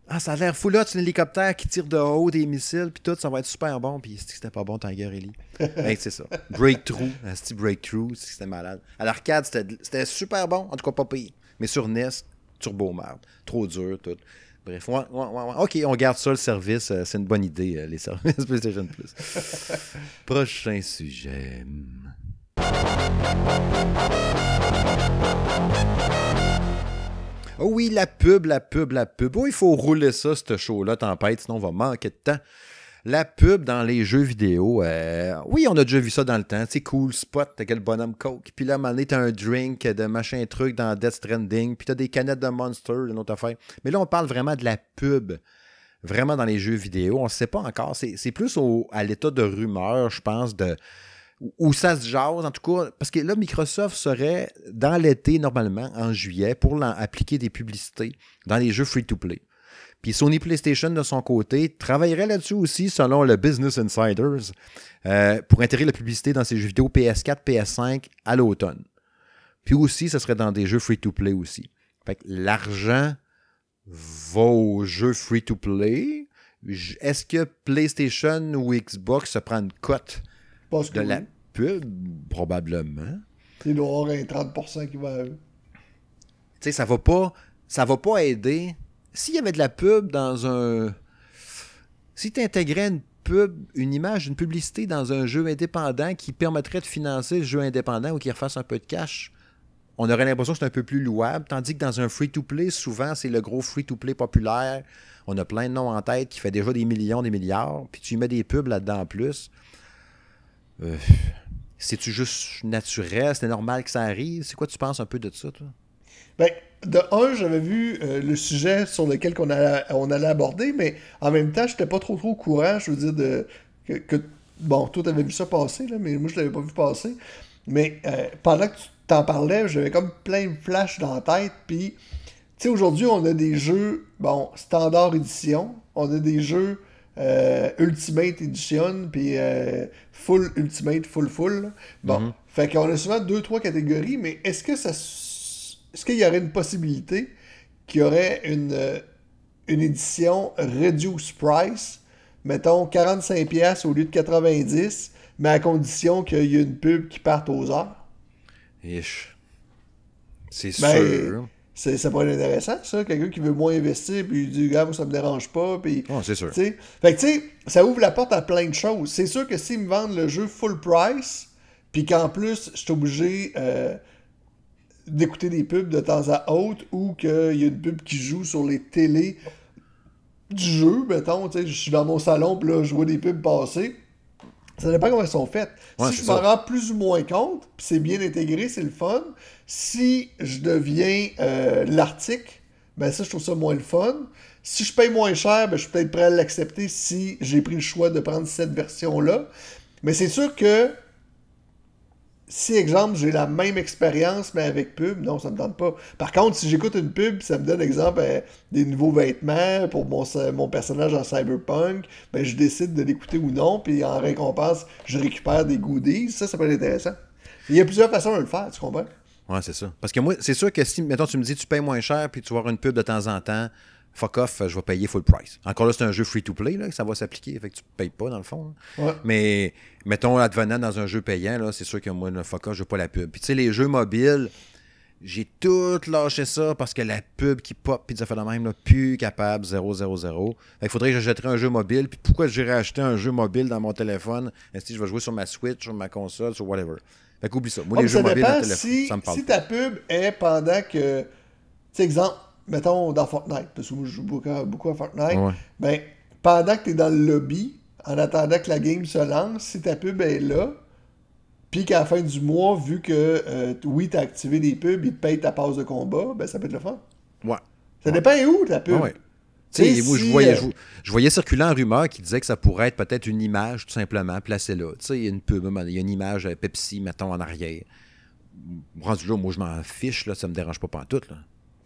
Ah, ça a l'air fou là, c'est un hélicoptère qui tire de haut des missiles, puis tout, ça va être super bon. Puis c'était pas bon, Tiger Ellie. hey, c'est ça. Breakthrough, c'était Breakthrough, c'était malade. À l'arcade, c'était super bon, en tout cas pas pire. Mais sur NES, turbo merde. Trop dur, tout. Bref, ouais, ouais, ouais, OK, on garde ça, le service. Euh, c'est une bonne idée, euh, les services PlayStation Plus. Prochain sujet. Oh oui, la pub, la pub, la pub. Oh, il faut rouler ça, ce show-là, tempête, sinon on va manquer de temps. La pub dans les jeux vidéo, euh, oui, on a déjà vu ça dans le temps. C'est cool, spot, t'as quel bonhomme Coke. Puis là, à un t'as un drink de machin truc dans Death Stranding. Puis t'as des canettes de Monster, une autre affaire. Mais là, on parle vraiment de la pub. Vraiment dans les jeux vidéo. On ne sait pas encore. C'est plus à l'état de rumeur, je pense, de où ça se jase, en tout cas, parce que là, Microsoft serait dans l'été, normalement, en juillet, pour appliquer des publicités dans les jeux free-to-play. Puis Sony PlayStation, de son côté, travaillerait là-dessus aussi, selon le Business Insiders, euh, pour intégrer la publicité dans ses jeux vidéo PS4, PS5 à l'automne. Puis aussi, ce serait dans des jeux free-to-play aussi. Fait que l'argent va aux jeux free-to-play. Est-ce que PlayStation ou Xbox se prend une cote de la pub? Probablement. Il doit y avoir un 30% qui va... Tu sais, ça va pas... Ça va pas aider s'il y avait de la pub dans un. Si tu intégrais une pub, une image, une publicité dans un jeu indépendant qui permettrait de financer le jeu indépendant ou qui refasse un peu de cash, on aurait l'impression que c'est un peu plus louable. Tandis que dans un free-to-play, souvent, c'est le gros free-to-play populaire. On a plein de noms en tête qui fait déjà des millions, des milliards. Puis tu mets des pubs là-dedans en plus. Euh, C'est-tu juste naturel? C'est normal que ça arrive? C'est quoi tu penses un peu de ça, toi? Ben, de un, j'avais vu euh, le sujet sur lequel on, on allait aborder, mais en même temps, j'étais pas trop trop au courant, je veux dire, de, que, bon, toi, t'avais vu ça passer, là, mais moi, je l'avais pas vu passer. Mais euh, pendant que tu t'en parlais, j'avais comme plein de flashs dans la tête, puis, tu sais, aujourd'hui, on a des jeux, bon, standard édition, on a des jeux euh, Ultimate Edition, puis Full Ultimate, Full Full. Bon, mm-hmm. fait qu'on a souvent deux, trois catégories, mais est-ce que ça est-ce qu'il y aurait une possibilité qu'il y aurait une, euh, une édition reduced price? Mettons, 45$ au lieu de 90$, mais à condition qu'il y ait une pub qui parte aux heures. Ish. C'est Ben, sûr. C'est, ça pourrait être intéressant, ça. Quelqu'un qui veut moins investir, puis il dit, gars, moi, ça me dérange pas. Puis, c'est sûr. Fait que, tu sais, ça ouvre la porte à plein de choses. C'est sûr que s'ils me vendent le jeu full price, puis qu'en plus, je suis obligé euh, d'écouter des pubs de temps à autre, ou qu'il y a une pub qui joue sur les télés du jeu, mettons, tu sais, je suis dans mon salon, puis là, je vois des pubs passer. Ça dépend comment elles sont faites. Ouais, si je m'en rends plus ou moins compte, puis c'est bien intégré, c'est le fun. Si je deviens euh, l'article, ben ça, je trouve ça moins le fun. Si je paye moins cher, ben, je suis peut-être prêt à l'accepter si j'ai pris le choix de prendre cette version-là. Mais c'est sûr que si, exemple, j'ai la même expérience, mais avec pub, non, ça me tente pas. Par contre, si j'écoute une pub, ça me donne, exemple, euh, des nouveaux vêtements pour mon, mon personnage en Cyberpunk, ben, je décide de l'écouter ou non, puis en récompense, je récupère des goodies. Ça, ça peut être intéressant. Il y a plusieurs façons de le faire, tu comprends? Ouais, c'est ça. Parce que moi, c'est sûr que si, mettons, tu me dis tu payes moins cher puis tu vas avoir une pub de temps en temps, fuck off, je vais payer full price. Encore là, c'est un jeu free-to-play, là, que ça va s'appliquer, fait que tu payes pas dans le fond. Ouais. Mais mettons, advenant dans un jeu payant, là, c'est sûr que moi, le fuck off, je veux pas la pub. Puis tu sais, les jeux mobiles, j'ai tout lâché ça parce que la pub qui pop, puis ça fait de même, là, plus capable, 0, 0, 0. Fait qu'il faudrait que j'achèterais un jeu mobile. Puis pourquoi j'irais acheter un jeu mobile dans mon téléphone? Si je vais jouer sur ma Switch, sur ma console, sur whatever? Fait qu'oublie ça. Moi, Ouais, les jeux mobiles dans le téléphone, si, ça me parle si pas. ta pub est pendant que. Tu sais, exemple, mettons dans Fortnite, parce que moi je joue beaucoup, à- beaucoup à Fortnite. Ouais. Ben, pendant que tu es dans le lobby, en attendant que la game se lance, si ta pub est là, puis qu'à la fin du mois, vu que euh, oui, tu as activé des pubs, ils te payent ta passe de combat, ben ça peut être le fun. Ouais. Ça dépend où ta pub. Ouais. Moi, je voyais, euh, je, je voyais circuler en rumeur qui disait que ça pourrait être peut-être une image, tout simplement, placée là. Tu sais, il y a une pub, il y a une image euh, Pepsi, mettons, en arrière. Rendu là, moi, je m'en fiche, là, ça me dérange pas pantoute, là.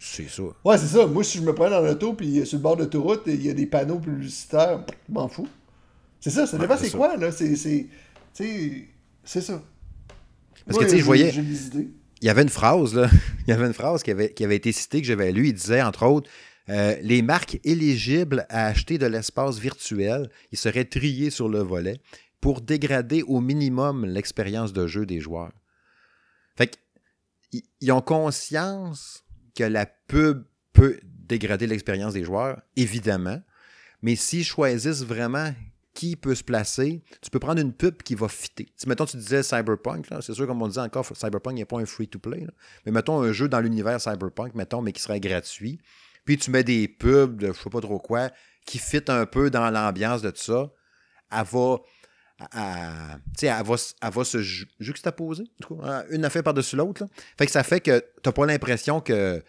C'est ça. Ouais, c'est ça. Moi, si je me prends dans l'auto, puis euh, sur le bord de l'autoroute, il y a des panneaux publicitaires, je m'en fous. C'est ça, ça dépend c'est quoi, là. C'est, c'est, tu sais, c'est ça. Parce Moi, que, tu sais, je voyais, il y avait une phrase, là, il y avait une phrase qui avait, qui avait été citée, que j'avais lue, il disait, entre autres, euh, les marques éligibles à acheter de l'espace virtuel, ils seraient triés sur le volet pour dégrader au minimum l'expérience de jeu des joueurs. Fait que, ils- ils ont conscience que la pub peut dégrader l'expérience des joueurs, évidemment, mais s'ils choisissent vraiment qui peut se placer, tu peux prendre une pub qui va fitter. Si, mettons, tu disais Cyberpunk, c'est sûr, comme on disait encore, Cyberpunk n'est pas un free-to-play, mais mettons un jeu dans l'univers Cyberpunk, mettons, mais qui serait gratuit, puis tu mets des pubs de je sais pas trop quoi, qui fit un peu dans l'ambiance de tout ça, elle va, à- elle va, elle va se ju- juxtaposer, en tout cas, hein, une affaire par-dessus l'autre. là. Fait que ça fait que t'as pas l'impression que.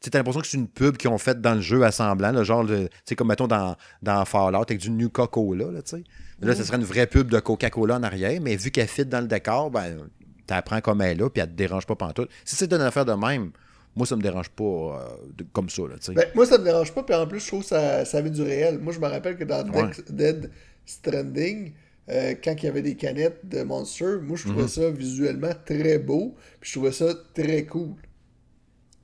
Tu as l'impression que c'est une pub qu'ils ont faite dans le jeu à semblant, le genre, sais, comme mettons dans, dans Fallout avec du New Coca-Cola, là, tu sais. Là, serait une vraie pub de Coca-Cola en arrière, mais vu qu'elle fit dans le décor, ben, t'apprends comme elle est là, puis elle te dérange pas pantoute. Si c'est une affaire de même, moi, ça me dérange pas euh, de- comme ça, là, tu sais. Ben, moi, ça me dérange pas, puis en plus, je trouve que ça, ça avait du réel. Moi, je me rappelle que dans Ouais. Dead, Dead Stranding, euh, quand il y avait des canettes de Monster, moi, je Mhm. trouvais ça visuellement très beau, puis je trouvais ça très cool.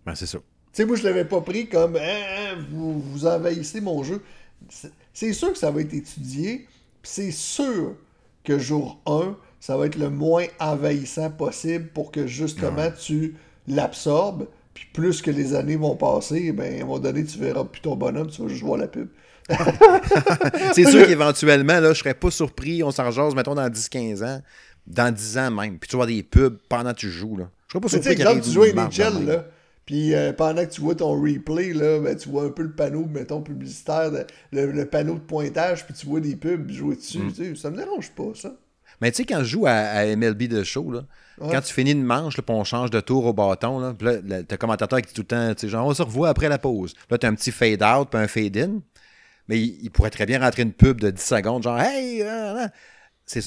Ben, c'est ça. Tu sais, moi, je l'avais pas pris comme Hein, hein, vous, vous envahissez mon jeu. C'est- C'est sûr que ça va être étudié, puis c'est sûr que jour 1, ça va être le moins envahissant possible pour que justement tu l'absorbes. Puis plus que les années vont passer, ben, à un moment donné, tu verras plus ton bonhomme, tu vas juste voir la pub. C'est sûr qu'éventuellement, là, je serais pas surpris, on s'en jase, mettons, dans 10-15 ans, dans 10 ans même, puis tu vois des pubs pendant que tu joues, là. Je serais pas Tu sais, surpris exemple, tu joues NHL, là, puis euh, pendant que tu vois ton replay, là, ben, tu vois un peu le panneau, mettons, publicitaire, de- le, le panneau de pointage, puis tu vois des pubs jouer dessus. Mm. tu sais, Ça me dérange pas, ça. Mais tu sais, quand je joue à, à MLB de show, là, Ouais. quand tu finis une manche, puis on change de tour au bâton, là, puis là, t'as le commentateur qui dit tout le temps, tu sais, genre, on se revoit après la pause. Là, t'as un petit fade-out puis un fade-in. Mais il, il pourrait très bien rentrer une pub de 10 secondes, genre, hey! euh, euh. C'est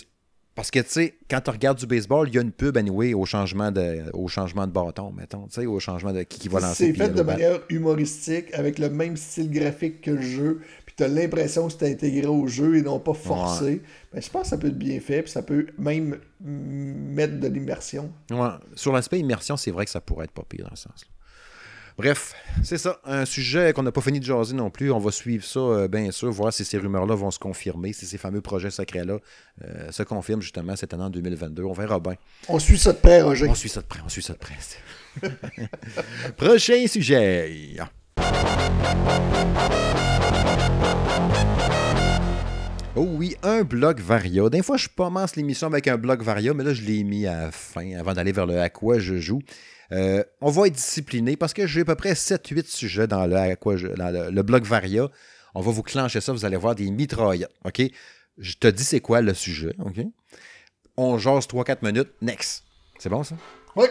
parce que, tu sais, quand tu regardes du baseball, il y a une pub, anyway, au changement de, au changement de bâton, mettons, tu sais, au changement de qui, qui va lancer. C'est fait de manière humoristique, avec le même style graphique que le jeu, puis t'as l'impression que c'est intégré au jeu et non pas forcé. Ben, je pense que ça peut être bien fait, puis ça peut même mettre de l'immersion. Ouais. Sur l'aspect immersion, c'est vrai que ça pourrait être pas pire dans ce sens-là. Bref, c'est ça. Un sujet qu'on n'a pas fini de jaser non plus. On va suivre ça, euh, bien sûr, voir si ces rumeurs-là vont se confirmer, si ces fameux projets secrets-là euh, se confirment justement cette année en 2022. On verra bien. On suit ça de près, Roger. On suit ça de près, on suit ça de près. Prochain sujet. Oh oui, un bloc Varia. Des fois, je commence l'émission avec un bloc Varia, mais là, je l'ai mis à la fin avant d'aller vers le à quoi je joue. Euh, on va être discipliné parce que j'ai à peu près 7-8 sujets dans le, à quoi je- dans le, le bloc Varia. On va vous clencher ça, vous allez voir des mitraillettes. OK? Je te dis c'est quoi le sujet. OK? On jase 3-4 minutes. Next. C'est bon, ça? Oui.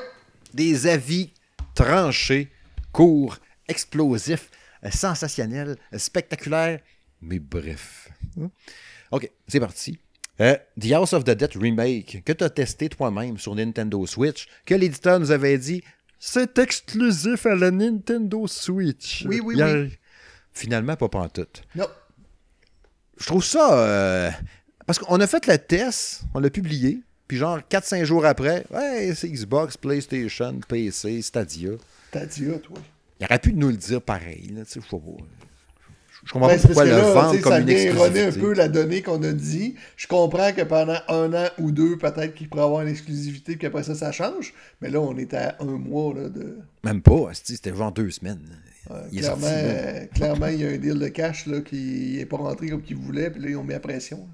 Des avis tranchés, courts, explosifs, sensationnels, spectaculaires, mais bref. Hein? OK, c'est parti. Euh, The House of the Dead Remake, que tu as testé toi-même sur Nintendo Switch, que l'éditeur nous avait dit c'est exclusif à la Nintendo Switch. Oui, oui, a- oui. Finalement, pas pantoute. Non. Je trouve ça. euh, Parce qu'on a fait le test, on l'a publié, puis genre 4-5 jours après, ouais, c'est Xbox, PlayStation, PC, Stadia. Ah, toi. Il aurait pu nous le dire pareil. Là, tu sais, je sais pas. Je comprends pas pourquoi le là, vendre comme ça une erroner un exclusivité. peu la donnée qu'on a dit. Je comprends que pendant un an ou deux, peut-être qu'il pourrait avoir une exclusivité, puis après ça, ça change. Mais là, on est à un mois là, de. Même pas, c'était genre deux semaines. Il clairement, sorti, euh, clairement, il y a un deal de cash là, qui n'est pas rentré comme qu'il voulait, puis là, ils ont mis la pression.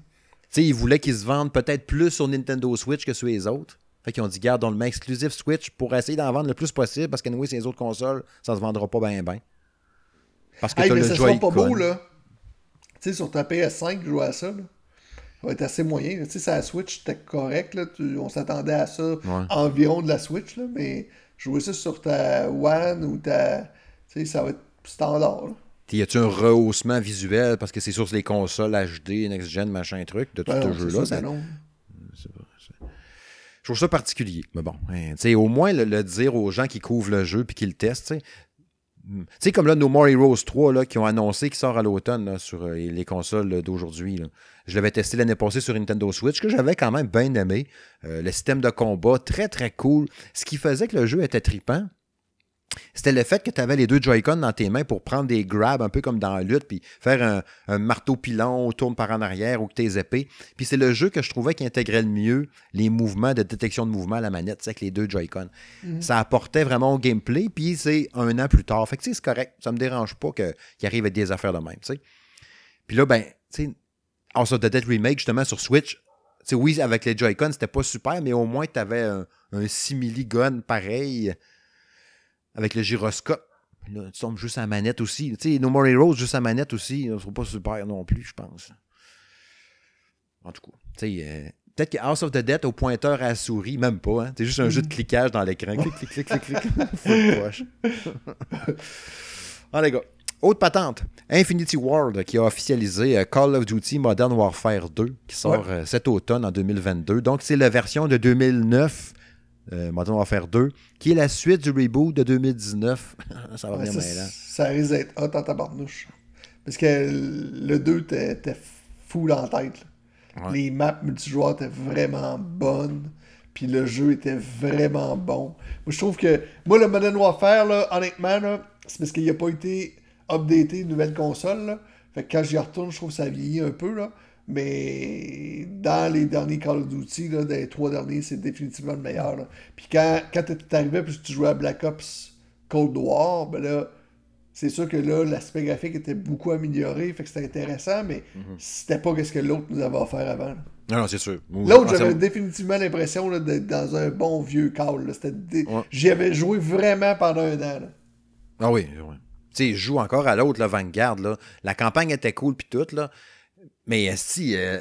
Tu sais, ils voulaient qu'ils se vendent peut-être plus sur Nintendo Switch que sur les autres. Fait qu'ils ont dit, garde, on le met exclusif Switch pour essayer d'en vendre le plus possible parce que nous, ces autres consoles, ça se vendra pas bien, bien. Parce que Hey, mais le ça sera pas beau, là. Tu sais, sur ta PS5, jouer à ça, là. Ça va être assez moyen. Tu sais, ça, la Switch, c'était correct, là. Tu- on s'attendait à ça environ de la Switch, là. Mais jouer ça sur ta One ou ta. Tu sais, ça va être standard, là. Y a-tu un rehaussement visuel? Parce que c'est sur les consoles HD, next-gen, machin truc de tout Ben ce jeu-là? ça, ben non. Je trouve ça particulier. Mais bon, hein, tu sais, au moins le, le dire aux gens qui couvrent le jeu puis qui le testent. Tu sais. Hmm. Tu sais, comme là, No More Heroes 3 là, qui ont annoncé qu'il sort à l'automne sur euh, les consoles là, d'aujourd'hui. Je l'avais testé l'année passée sur Nintendo Switch, que j'avais quand même bien aimé. Euh, le système de combat, très très cool. Ce qui faisait que le jeu était trippant, c'était le fait que tu avais les deux Joy-Con dans tes mains pour prendre des grabs, un peu comme dans la lutte, puis faire un, un marteau pilon, tourne par en arrière ou que tes épées. Puis c'est le jeu que je trouvais qui intégrait le mieux les mouvements de détection de mouvement à la manette, sais, avec les deux Joy-Con. Ça apportait vraiment au gameplay, puis c'est un an plus tard. Fait que tu sais, c'est correct. Ça me dérange pas que- qu'il arrive avec des affaires de même, tu sais. Puis là, ben, tu sais, House of the Dead Remake, justement, sur Switch, tu sais, oui, avec les Joy-Con, c'était pas super, mais au moins, tu avais un, un simili-gun pareil avec le gyroscope. Là, tu tombes juste à la manette aussi. Tu sais, No More Heroes, juste à la manette aussi. Ce sera pas super non plus, je pense. En tout cas, tu sais, euh, peut-être que House of the Dead au pointeur à la souris, même pas. Hein? C'est juste un jeu de cliquage dans l'écran. Clic, clic, clic, clic, clic. Poche. ah, les gars. Autre patente, Infinity Ward qui a officialisé euh, Call of Duty Modern Warfare 2 qui sort euh, cet automne en 2022. Donc, c'est la version de 2009, euh, Modern Warfare 2, qui est la suite du reboot de 2019. ça va Ouais, bien ça, mêlant. ça risque d'être hot en tabarnouche. Parce que le 2 était était full en tête. Ouais. Les maps multijoueurs étaient vraiment bonnes. Puis le jeu était vraiment bon. Moi, je trouve que. Moi, le Modern Warfare, là, honnêtement, là, c'est parce qu'il n'a pas été updaté une nouvelle console. Là. Fait que quand j'y retourne, je trouve que ça vieillit un peu. Là. Mais dans les derniers Call of Duty, là, dans les trois derniers, c'est définitivement le meilleur. là. Puis quand, quand tu arrivé puis tu jouais à Black Ops Cold War, ben là, c'est sûr que là, l'aspect graphique était beaucoup amélioré, fait que c'était intéressant, mais c'était pas ce que l'autre nous avait offert avant. là. Non, non, c'est sûr. L'autre, j'avais c'est- définitivement l'impression là, d'être dans un bon vieux call. là. C'était dé- Ouais. J'y avais joué vraiment pendant un an. là. Ah oui, oui. Tu sais, je joue encore à l'autre, là, Vanguard. Là. La campagne était cool, puis tout, là. Mais si, euh,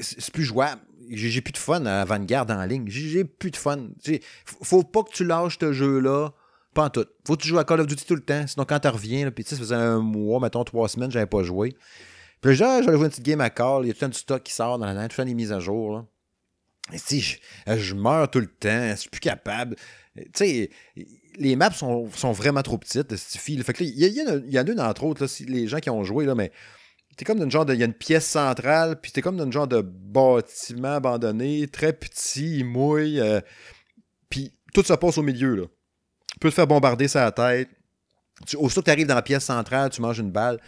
c'est plus jouable. J'ai plus de fun à Vanguard en ligne. J'ai plus de fun. Tu sais, faut- pas que tu lâches ce jeu-là. Pas en tout. Faut que tu joues à Call of Duty tout le temps. Sinon, quand tu reviens, ça faisait un mois, mettons trois semaines, j'avais pas joué. Puis là, j'allais jouer une petite game à Call. Il y a tout le temps du stock qui sort dans la tout le des mises à jour. Là. Si je, je meurs tout le temps, je suis plus capable. Tu sais, les maps sont, sont vraiment trop petites. il y, en a- une, entre autres, là, les gens qui ont joué, là, mais t'es comme dans une genre de. Il y a une pièce centrale, puis t'es comme dans une genre de bâtiment abandonné, très petit, il mouille. euh, puis tout se passe au milieu, là. Tu peux te faire bombarder sa tête. tu, aussitôt que tu arrives dans la pièce centrale, tu manges une balle.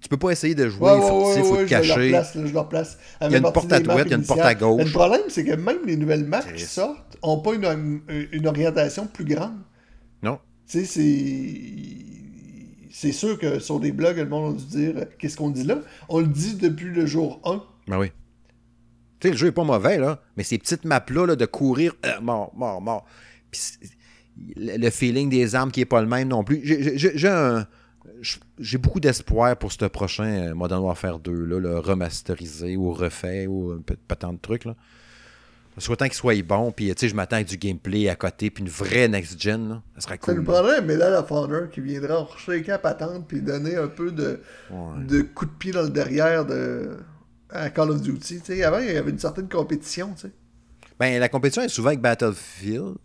Tu peux pas essayer de jouer ouais, ouais, ou ouais, te je leur cacher. place, là, je leur place. Il y a une porte à droite, il y a une porte à gauche. Le problème, c'est que même les nouvelles maps qui sortent n'ont pas une, une orientation plus grande. Non. Tu sais, c'est. C'est sûr que sur des blogs, le monde a dû dire euh, qu'est-ce qu'on dit là? On le dit depuis le jour 1. Ben oui. Tu sais, le jeu est pas mauvais, là, mais ces petites maps-là, là, de courir, euh, mort, mort, mort. Puis le feeling des armes qui est pas le même non plus. J'ai- un- j'ai beaucoup d'espoir pour ce prochain euh, Modern Warfare 2, là, le remasterisé ou refait ou un peu- pas tant de trucs. Là. Souhaitant qu'il soit bon, puis tu sais, je m'attends avec du gameplay à côté, puis une vraie next-gen, là. ça serait Ça nous cool. prendrait un Medal of Honor qui viendra shaker à patente puis donner un peu de, Ouais. de coup de pied dans le derrière de, à Call of Duty. Avant, il y avait une certaine compétition. Tu sais. Ben, la compétition est souvent avec Battlefield.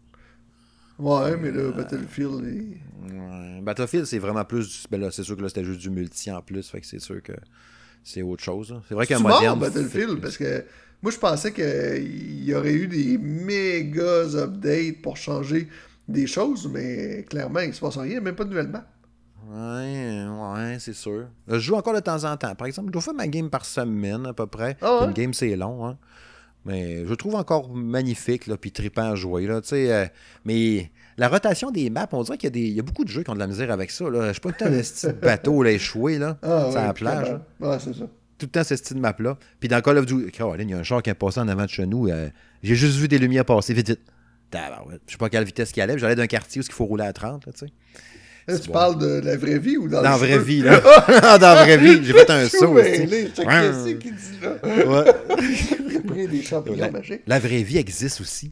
Ouais, mais là, Battlefield. est- Ouais. Battlefield, c'est vraiment plus. du- Ben là, c'est sûr que là, c'était juste du multi en plus, fait que c'est sûr que c'est autre chose. là. C'est vrai qu'un C'est moderne. Battlefield, parce que moi, je pensais qu'il y aurait eu des méga updates pour changer des choses, mais clairement, il se passe rien, même pas de nouvelle map. Ouais, ouais, c'est sûr. Je joue encore de temps en temps. Par exemple, je dois faire ma game par semaine à peu près. Ah ouais? Une game, c'est long, hein. Mais je le trouve encore magnifique, là, puis trippant à jouer, là, sais. euh, mais la rotation des maps, on dirait qu'il y, a y beaucoup de jeux qui ont de la misère avec ça, là. Je suis pas le temps style bateau, là, échoué, là. Ah, sur ouais, la plage, capable. Ouais, c'est ça. Tout le temps ce style map-là. Puis dans Call of Duty, il y a un char qui est passé en avant de chez nous. euh, J'ai juste vu des lumières passer vite, vite. Je sais pas à quelle vitesse qu'il allait. J'allais d'un quartier où il faut rouler à 30, là, tu sais. Là, tu bon. parles de la vraie vie ou dans, Dans la vraie vie, là. dans la vraie vie. J'ai fait un saut. Ouais. qu'est-ce qu'il dit là. Ouais. J'ai pris des champignons La, magiques. la vraie vie existe aussi.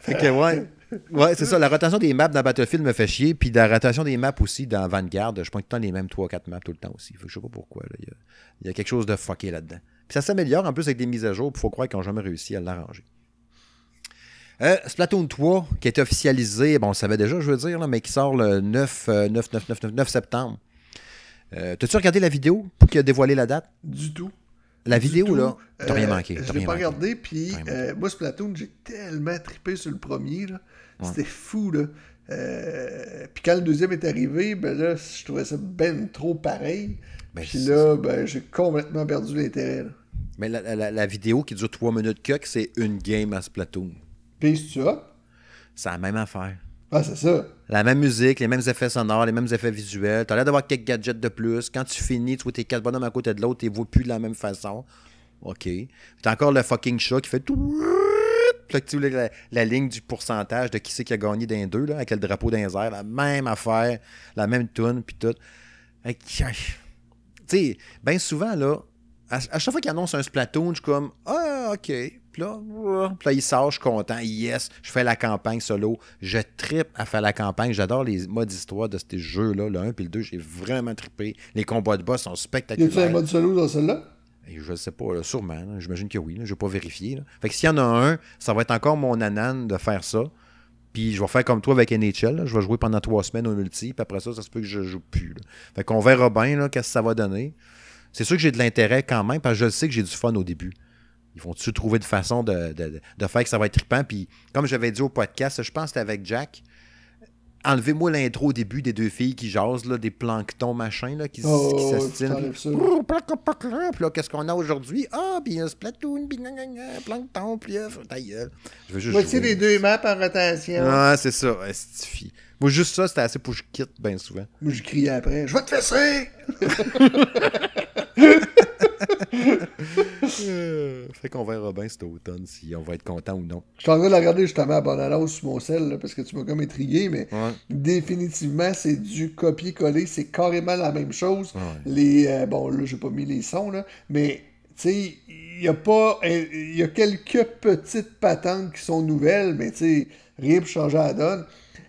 Fait que, ouais. Ouais, c'est ça. La rotation des maps dans Battlefield me fait chier. Puis la rotation des maps aussi dans Vanguard, je prends tout le temps les mêmes 3-4 maps tout le temps aussi. Fait que je sais pas pourquoi. là. Il, y a, il y a quelque chose de fucké là-dedans. Puis ça s'améliore en plus avec des mises à jour. Puis faut croire qu'ils n'ont jamais réussi à l'arranger. Euh, Splatoon 3, qui est officialisé, bon, on le savait déjà, je veux dire, là, mais qui sort le 9, euh, 9, 9, 9, 9, 9 septembre. Euh, T'as-tu regardé la vidéo qui a dévoilé la date? Du tout. La Du vidéo, tout. là, t'as rien Euh, manqué. Je l'ai pas manqué. regardé, puis euh, moi, Splatoon, j'ai tellement trippé sur le premier. là. Ouais. C'était fou, là. Euh, puis quand le deuxième est arrivé, ben là, je trouvais ça ben trop pareil. Ben, puis là, ben, j'ai complètement perdu l'intérêt. Mais la, la- la vidéo qui dure 3 minutes que c'est une game à Splatoon. Puis c'est ça? C'est la même affaire. Ah, c'est ça. La même musique, les mêmes effets sonores, les mêmes effets visuels. T'as l'air d'avoir quelques gadgets de plus. Quand tu finis, tu vois tes quatre bonhommes à côté de l'autre, tu les vois plus de la même façon. OK. T'as encore le fucking chat qui fait tout. Tu vois la, la ligne du pourcentage de qui c'est qui a gagné d'un deux, là, avec le drapeau d'un air. La même affaire, la même tune, puis tout. Tu sais, bien souvent, là, à, à chaque fois qu'ils annoncent un Splatoon, je suis comme Ah, OK. Puis là. Puis là, il sort, je suis content. Yes, je fais la campagne solo. Je trippe à faire la campagne. J'adore les modes histoire de ces jeux-là. Le 1 puis le 2, j'ai vraiment trippé. Les combats de boss sont Y a-tu un spectaculaires. mode solo dans celle-là? Je sais pas, sûrement. J'imagine que oui. Je vais pas vérifier. Fait que s'il y en a un, ça va être encore mon anan de faire ça. Puis je vais faire comme toi avec NHL. Je vais jouer pendant trois semaines au multi. Puis après ça, ça se peut que je joue plus. Fait qu'on verra bien qu'est-ce que ça va donner. C'est sûr que j'ai de l'intérêt quand même, parce que je sais que j'ai du fun au début. Ils vont-tu trouver de façon de, de- de faire que ça va être trippant? Puis comme j'avais dit au podcast, je pense que c'était avec Jack. Enlevez-moi l'intro au début des deux filles qui jasent, là, des planctons machin, là, qui, Oh, qui s'astinent. plac, plac, plac. Puis là, qu'est-ce qu'on a aujourd'hui? Ah, puis un Splatoon, puis plancton, puis euh, ta gueule. Je veux juste Voici les deux maps en rotation. Ah, c'est ça, estifie. Moi, juste ça, c'était assez pour que je quitte bien souvent. Moi, je criais après. Je vais te fesser! Euh, fait qu'on verra bien cet automne si on va être content ou non. Je suis en train de la regarder justement à bonne annonce sur mon sel, là, parce que tu m'as comme intrigué, mais Ouais. définitivement, c'est du copier-coller. C'est carrément la même chose. Ouais. Les, euh, bon, là, j'ai pas mis les sons, là, mais, tu sais, il y a pas... Il y a quelques petites patentes qui sont nouvelles, mais, tu sais, rien pour changer la donne.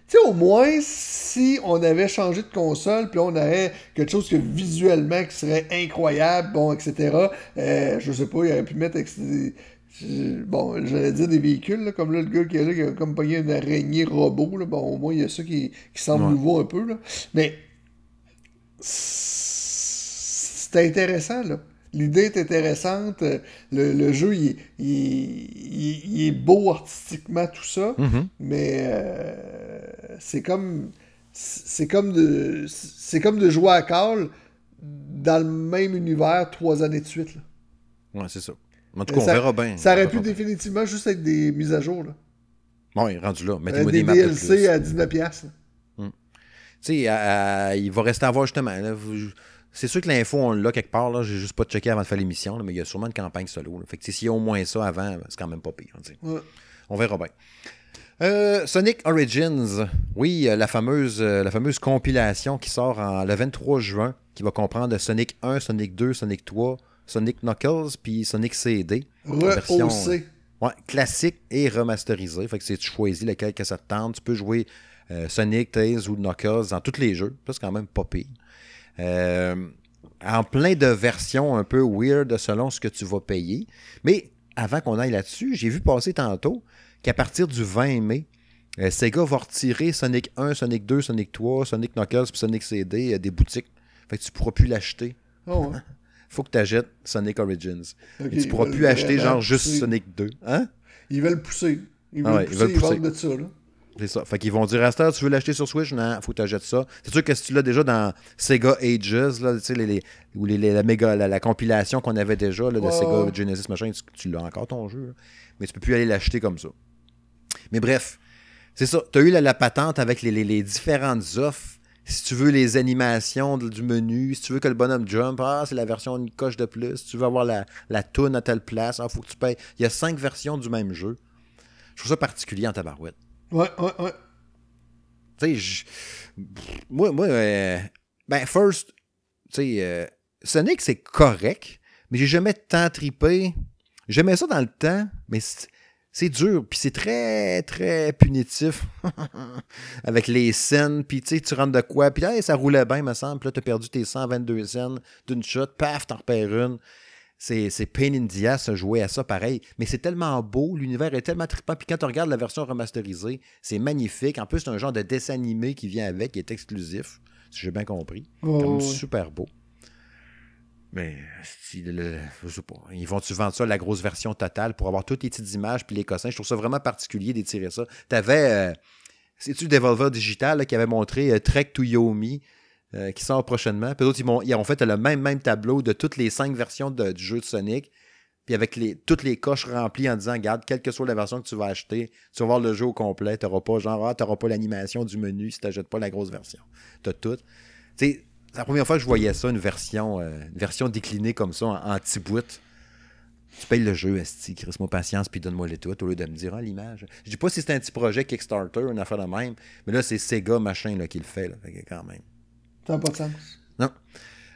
Tu sais, au moins, si on avait changé de console, puis on avait quelque chose que visuellement qui serait incroyable, bon, etc., euh, je sais pas, il aurait pu mettre... je- Bon, j'allais dire des véhicules, là, comme là, le gars qui est là, qui a comme pogné une araignée robot, là, bon, au moins, il y a ça qui, qui semble Ouais. nouveau un peu, là. Mais c'est intéressant, là. L'idée est intéressante. euh, Le, le jeu, il, est- il il est- il est beau artistiquement, tout ça. Mhm. Mais euh, c'est comme. c'est comme de c'est comme de jouer à Call dans le même univers trois années de suite. Là. Ouais, c'est ça. En tout cas, on verra bien. Ça aurait pu définitivement juste être des mises à jour. Là. Oui, rendu là. Mettez-moi euh, des, des DLC à 19$. Hmm. Tu sais, il va rester à voir justement. C'est sûr que l'info, on l'a quelque part. Là. J'ai juste pas checké avant de faire l'émission, mais il y a sûrement une campagne solo. Là. Fait que s'il y a au moins ça avant, c'est quand même pas pire. Ouais. On verra bien. Euh, Sonic Origins, oui, euh, la fameuse, euh, la fameuse compilation qui sort en, le 23 juin, qui va comprendre Sonic 1, Sonic 2, Sonic 3, Sonic Knuckles, puis Sonic CD. Version, ouais, classique et remasterisée. Fait que si tu choisis lequel que ça te tente, tu peux jouer Sonic, Tails ou Knuckles dans tous les jeux. C'est quand même pas pire. En plein de versions un peu weird selon ce que tu vas payer. Mais avant qu'on aille là-dessus, j'ai vu passer tantôt qu'à partir du 20 mai, euh, Sega va retirer Sonic 1, Sonic 2, Sonic 3, Sonic Knuckles puis Sonic CD euh, des boutiques. Fait que tu pourras plus l'acheter. Oh, Faut que tu achètes Sonic Origins. Tu tu pourras plus acheter genre juste Sonic 2. Hein? Ils veulent pousser. Ils veulent, pousser, ils veulent de ça. Là. C'est ça. Fait qu'ils vont dire à Star, tu veux l'acheter sur Switch? Non, faut que tu achètes ça. C'est sûr que si tu l'as déjà dans Sega Ages, là, les, les, ou les, la, méga, la, compilation qu'on avait déjà là, de Sega Genesis, machin, tu, tu l'as encore ton jeu. Mais tu peux plus aller l'acheter comme ça. Mais bref, c'est ça. Tu as eu la, patente avec les, différentes offres. Si tu veux les animations du menu, si tu veux que le bonhomme jump, ah, c'est la version une coche de plus. Si tu veux avoir la, la toune à telle place, il ah, faut que tu payes. Il y a cinq versions du même jeu. Je trouve ça particulier en tabarouette. Ouais, ouais, ouais. Tu sais, moi, moi euh, ben, first, tu sais, euh, Sonic, c'est correct, mais j'ai jamais tant tripé. J'aimais ça dans le temps, mais c'est dur, puis c'est très, très punitif avec les scènes, puis tu sais, tu rentres de quoi, puis là, ça roulait bien, me semble, puis là, t'as perdu tes 122 scènes d'une shot, paf, t'en repères une. C'est Pain in the ass jouer à ça pareil, mais c'est tellement beau, l'univers est tellement trippant, puis quand tu regardes la version remasterisée, c'est magnifique. En plus, c'est un genre de dessin animé qui vient avec, qui est exclusif, si j'ai bien compris. Oh, super beau. Mais je sais pas. Ils vont-tu vendre ça, la grosse version totale, pour avoir toutes les petites images puis les cossins? Je trouve ça vraiment particulier d'étirer ça. T'avais. Euh, C'est-tu Devolver Digital qui avait montré euh, Trek to Yomi? Euh, qui sort prochainement? Puis d'autres, ils, ils, ont fait le même, tableau de toutes les cinq versions du jeu de Sonic. Puis avec les, toutes les coches remplies en disant, regarde, quelle que soit la version que tu vas acheter, tu vas voir le jeu au complet. T'auras pas genre, ah, t'auras pas l'animation du menu si t'achètes pas la grosse version. Tout. Tu sais, c'est la première fois que je voyais ça, une version, euh, version déclinée comme ça, en, petit bout. Tu payes le jeu, Esti, crisse-moi patience, puis donne-moi les tout, au lieu de me dire, ah, l'image. Je dis pas si c'est un petit projet Kickstarter, une affaire de même, mais là, c'est Sega, machin, là, qui le. Fait quand même. Ça n'a pas de sens. Non.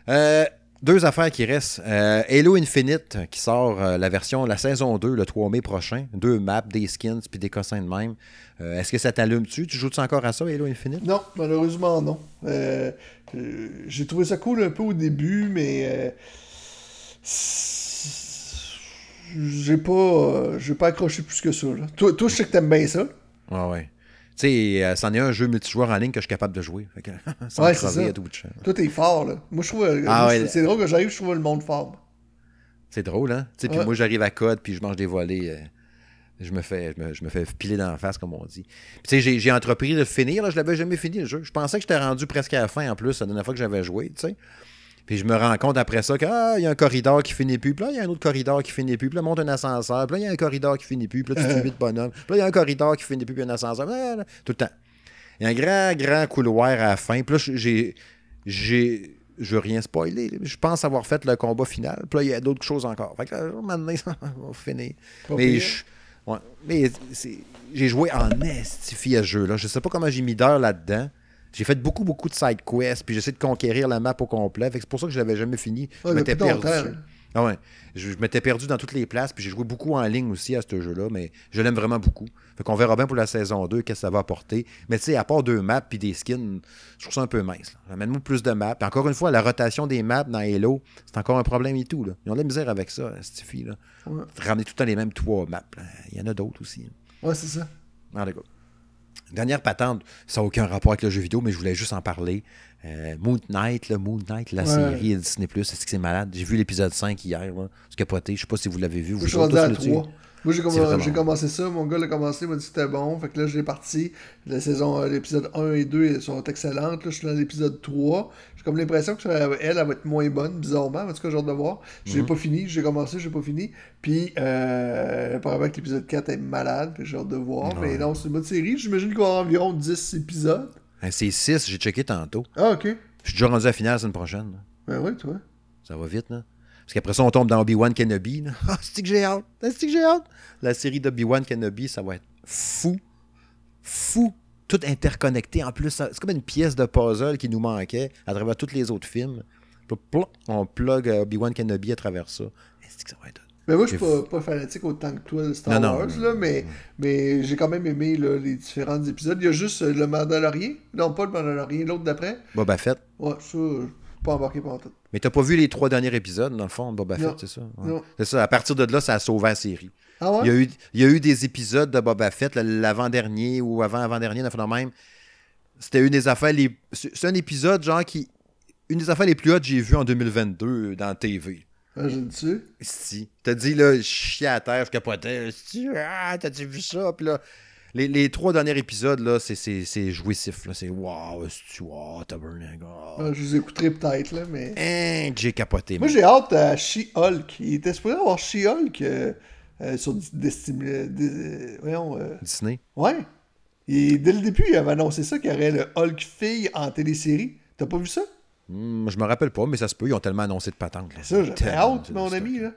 Euh, deux affaires qui restent. Euh, Halo Infinite, qui sort euh, la version, la saison 2, le 3 mai prochain. Deux maps, des skins, puis des cossins de même. Euh, est-ce que ça t'allume-tu? Tu joues-tu encore à ça, Halo Infinite? Non, malheureusement non. J'ai trouvé ça cool un peu au début, mais j'ai pas, j'ai pas accroché plus que ça. Toi, toi, je sais que t'aimes bien ça. Ouais, ouais. Tu sais, euh, c'en est un jeu multijoueur en ligne que je suis capable de jouer. Fait que, ouais, ça. Toi, t'es fort, là. Moi, je trouve. Euh, ah, C'est drôle que j'arrive, je trouve le monde fort. C'est drôle, hein? Puis moi, j'arrive à code, puis je mange des volets. Euh, je me fais je me, fais piler dans la face, comme on dit. Tu sais, j'ai entrepris de finir, là, je l'avais jamais fini le jeu. Je pensais que j'étais rendu presque à la fin en plus, la dernière fois que j'avais joué, tu sais. Puis je me rends compte après ça qu'il ah, y a un corridor qui finit plus. Puis là, il y a un autre corridor qui finit plus. Puis là, monte un ascenseur. Puis là, il y a un corridor qui finit plus. Puis là, tu te de bonhomme. Puis là, il y a un corridor qui finit plus. Puis un ascenseur. tout le temps. Il y a un grand, grand couloir à la fin. Puis là, j'ai. j'ai je veux rien spoiler. Je pense avoir fait le combat final. Puis là, il y a d'autres choses encore. Fait que là, maintenant, ça va finir. mais je, ouais, mais j'ai joué en estifie à ce jeu-là. Je sais pas comment j'ai mis d'heures là-dedans. J'ai fait beaucoup, beaucoup de side quests, puis j'essaie de conquérir la map au complet. c'est pour ça que je l'avais jamais fini. Je m'étais perdu. Ah ouais. Je, m'étais perdu dans toutes les places, puis j'ai joué beaucoup en ligne aussi à ce jeu-là, mais je l'aime vraiment beaucoup. Fait qu'on verra bien pour la saison 2 qu'est-ce que ça va apporter. Mais tu sais, à part deux maps puis des skins, je trouve ça un peu mince. Amène-moi plus de maps. encore une fois, la rotation des maps dans Halo, c'est encore un problème et tout. Là. Ils ont de la misère avec ça, cette fille. Là. Ramener tout le temps les mêmes trois maps. Il y en a d'autres aussi. Ouais, c'est ça. Ah, d'accord. Dernière patente, ça n'a aucun rapport avec le jeu vidéo, mais je voulais juste en parler. Euh, Moon Knight, là, Moon Knight, la série Disney Plus, est-ce que c'est malade? J'ai vu l'épisode 5 hier, là. C'est capoté. Je sais pas si vous l'avez vu. Vous je suis à 3. Moi, j'ai commencé ça. Mon gars l'a commencé, il m'a dit que c'était bon. Fait que là, j'ai parti. La saison, euh, l'épisode 1 et 2 elles sont excellentes. Là, je suis dans l'épisode 3. J'ai comme l'impression que ça- elle, elle va être moins bonne, bizarrement. En tout cas, j'ai hâte de voir. J'ai Mhm. pas fini. J'ai commencé, j'ai pas fini. Puis, euh, apparemment que l'épisode 4 est malade. J'ai hâte de voir. Ouais. Mais non, c'est une bonne série. J'imagine qu'il va y avoir environ 10 épisodes. Hein, C'est 6, j'ai checké tantôt. Ah, ok. Je suis déjà rendu à la finale la semaine prochaine. là. Ben oui, toi. Ça va vite, là. Parce qu'après ça, on tombe dans Obi-Wan Kenobi. Ah, c'est que j'ai hâte? C'est que j'ai hâte? La série d'Obi-Wan Kenobi, ça va être fou. Fou. Tout interconnecté. En plus, c'est comme une pièce de puzzle qui nous manquait à travers tous les autres films. On plug euh, Obi-Wan Kenobi à travers ça. Que ça va être. Mais moi, je suis pas, pas fanatique autant que toi de Star Non, non. Wars, là, mais, mais j'ai quand même aimé là, les différents épisodes. Il y a juste euh, le Mandalorian. Non, pas le Mandalorian, l'autre d'après. Boba Fett. Ouais, ça, je suis pas embarqué pendant tout. Mais t'as pas vu les trois derniers épisodes, dans le fond, de Boba Non. Fett, c'est ça? Ouais. C'est ça. À partir de là, ça a sauvé la série. Ah Il y, a eu, il y a eu des épisodes de Boba Fett, l'avant-dernier ou avant-avant-dernier, dans le même. C'était une des affaires les. C'est un épisode, genre, qui. Une des affaires les plus hautes que j'ai vues en 2022 dans la TV. Imagine-tu? Si. T'as dit, là, je chiais à terre, je capotais. Ah, t'as-tu vu ça? Puis là, les, les trois derniers épisodes, là, c'est- c'est c'est jouissif. C'est wow, c'est wow, tabernacle. oh. Ah, je les écouterai peut-être, là, mais... Hein, j'ai capoté. Moi, j'ai hâte à She-Hulk. Il était supposé avoir She-Hulk euh, euh, sur Destiny... euh, voyons... euh, Disney. Ouais. Et dès le début, il avait annoncé ça, qu'il y aurait le Hulk-fille en télésérie. T'as pas vu ça? Hmm, je me rappelle pas, mais ça se peut. Ils ont tellement annoncé de patentes. Ça, j'avais hâte, mon ami, là.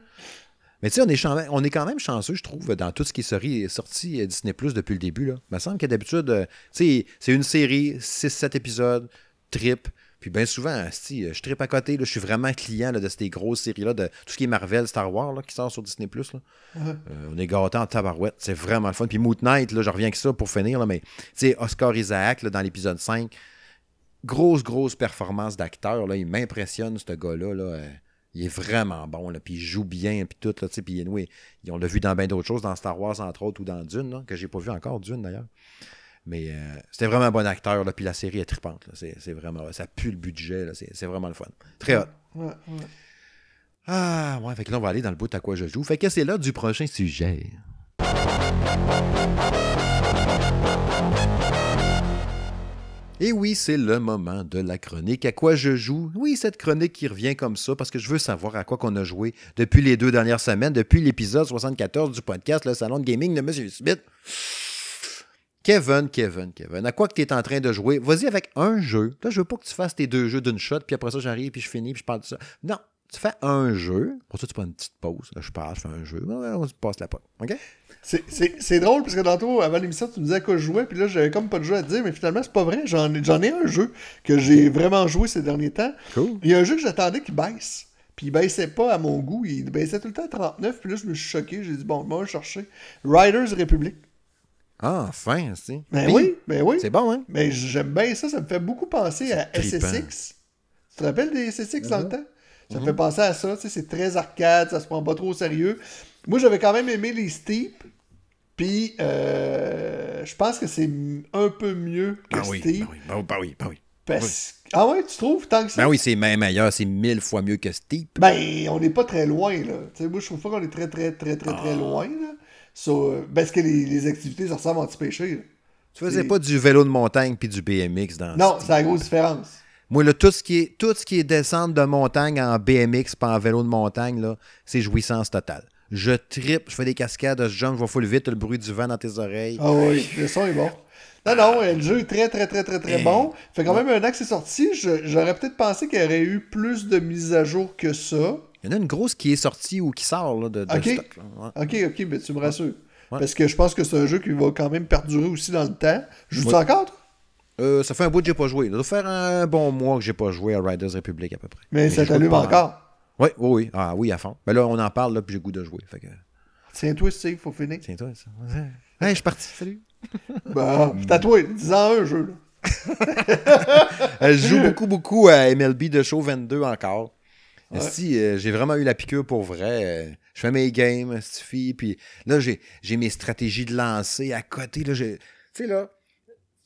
Mais tu sais, on, est chan- on est quand même chanceux, je trouve, dans tout ce qui est sorti, Disney Plus depuis le début. Là. Il me semble que d'habitude, euh, tu sais, c'est une série, 6-7 épisodes, trip. Puis bien souvent, si, je tripe à côté, là, je suis vraiment client là, de ces grosses séries-là, de tout ce qui est Marvel, Star Wars, là, qui sort sur Disney Plus. Ouais. on est gâtés en tabarouette. C'est vraiment le fun. Puis Moot Knight, là, je reviens avec ça pour finir, là, mais Oscar Isaac, là, dans l'épisode 5, grosse, grosse performance d'acteur. là. Il m'impressionne, ce gars-là. Là. Euh, Il est vraiment bon. Là. Puis il joue bien. Puis tout. Là, puis anyway, on l'a vu dans bien d'autres choses, dans Star Wars, entre autres, ou dans Dune, là, que j'ai pas vu encore, Dune d'ailleurs. Mais euh, c'était vraiment un bon acteur. Là, puis la série est trippante. là. C'est, vraiment. Ça pue le budget. C'est, vraiment le fun. Très hot. Ouais, ouais. Ah, ouais. Fait que là, on va aller dans le bout à quoi je joue. Fait que c'est là du prochain sujet. Et oui, c'est le moment de la chronique. À quoi je joue? Oui, cette chronique qui revient comme ça parce que je veux savoir à quoi qu'on a joué depuis les deux dernières semaines, depuis l'épisode 74 du podcast Le Salon de Gaming de M. Smith. Kevin, Kevin, Kevin, à quoi que tu es en train de jouer? Vas-y avec un jeu. Là, je veux pas que tu fasses tes deux jeux d'une shot, puis après ça, j'arrive, puis je finis, puis je parle de ça. Non, tu fais un jeu. Pour ça, tu prends une petite pause. Là, je parle, je fais un jeu. On se passe la pote. OK? C'est- drôle parce que tantôt, avant l'émission, tu me disais à quoi je jouais, puis là, j'avais comme pas de jeu à te dire, mais finalement, c'est pas vrai. J'en ai, un jeu que j'ai vraiment joué ces derniers temps. Cool. Il y a un jeu que j'attendais qui baisse. Puis il baissait pas à mon goût, il baissait tout le temps à 39, puis là, je me suis choqué, j'ai dit, bon, moi, je vais chercher Riders Republic. Ah, enfin, c'est. Ben oui, ben oui. C'est bon, hein? Mais j'aime bien ça, ça me fait beaucoup penser à trippant. SSX. Tu te rappelles des SSX dans le Mhm. temps? Ça me fait penser à ça, tu sais, c'est très arcade, ça se prend pas trop au sérieux. Moi, j'avais quand même aimé les Steep, puis euh, je pense que c'est un peu mieux que Ah oui, Steep. ben oui, ben oui, ben oui, ben oui. parce- Ah ouais, tu trouves tant que ça? Ben oui, c'est même meilleur, c'est mille fois mieux que Steep. Ben, on n'est pas très loin, là. Tu sais, moi, je trouve pas qu'on est très, très, très, très, Ah. très loin, là. So, euh, parce que les, les activités, ça ressemble à anti-péché, là. Tu faisais pas du vélo de montagne puis du BMX dans Non, c'est la grosse différence. Moi, là, tout ce qui est, tout ce qui est descente de montagne en BMX pas en vélo de montagne, là, c'est jouissance totale. Je tripe, je fais des cascades, je jump, je vais full vite, le bruit du vent dans tes oreilles. Ah oui, le son est bon. Non, non, euh, le jeu est très, très, très, très, très Eh. bon. Fait quand même un an que c'est sorti. J'aurais peut-être pensé qu'il y aurait eu plus de mises à jour que ça. Il y en a une grosse qui est sortie ou qui sort là, de, stock. là. Ouais. Ok, ok, mais tu me rassures. Ouais. Parce que je pense que c'est un jeu qui va quand même perdurer aussi dans le temps. Joues-tu Ouais. encore, toi? Euh, ça fait un bout que j'ai pas joué. Ça doit faire un bon mois que j'ai pas joué à Riders Republic à peu près. Mais, ça t'allume encore? Oui, oui, oui. Ah oui, à fond. Ben là, on en parle, là, puis j'ai goût de jouer. Fait que, Tiens-toi, Steve, faut finir. tiens toi ça. Hey, je suis parti. Salut. Bah, c'est à toi. Dis-en un jeu, là. Euh, je joue beaucoup, beaucoup à MLB de Show 22 encore. Si, euh, j'ai vraiment eu la piqûre pour vrai. euh, je fais mes games, Stifi, puis là, j'ai, mes stratégies de lancer à côté. Tu sais, là,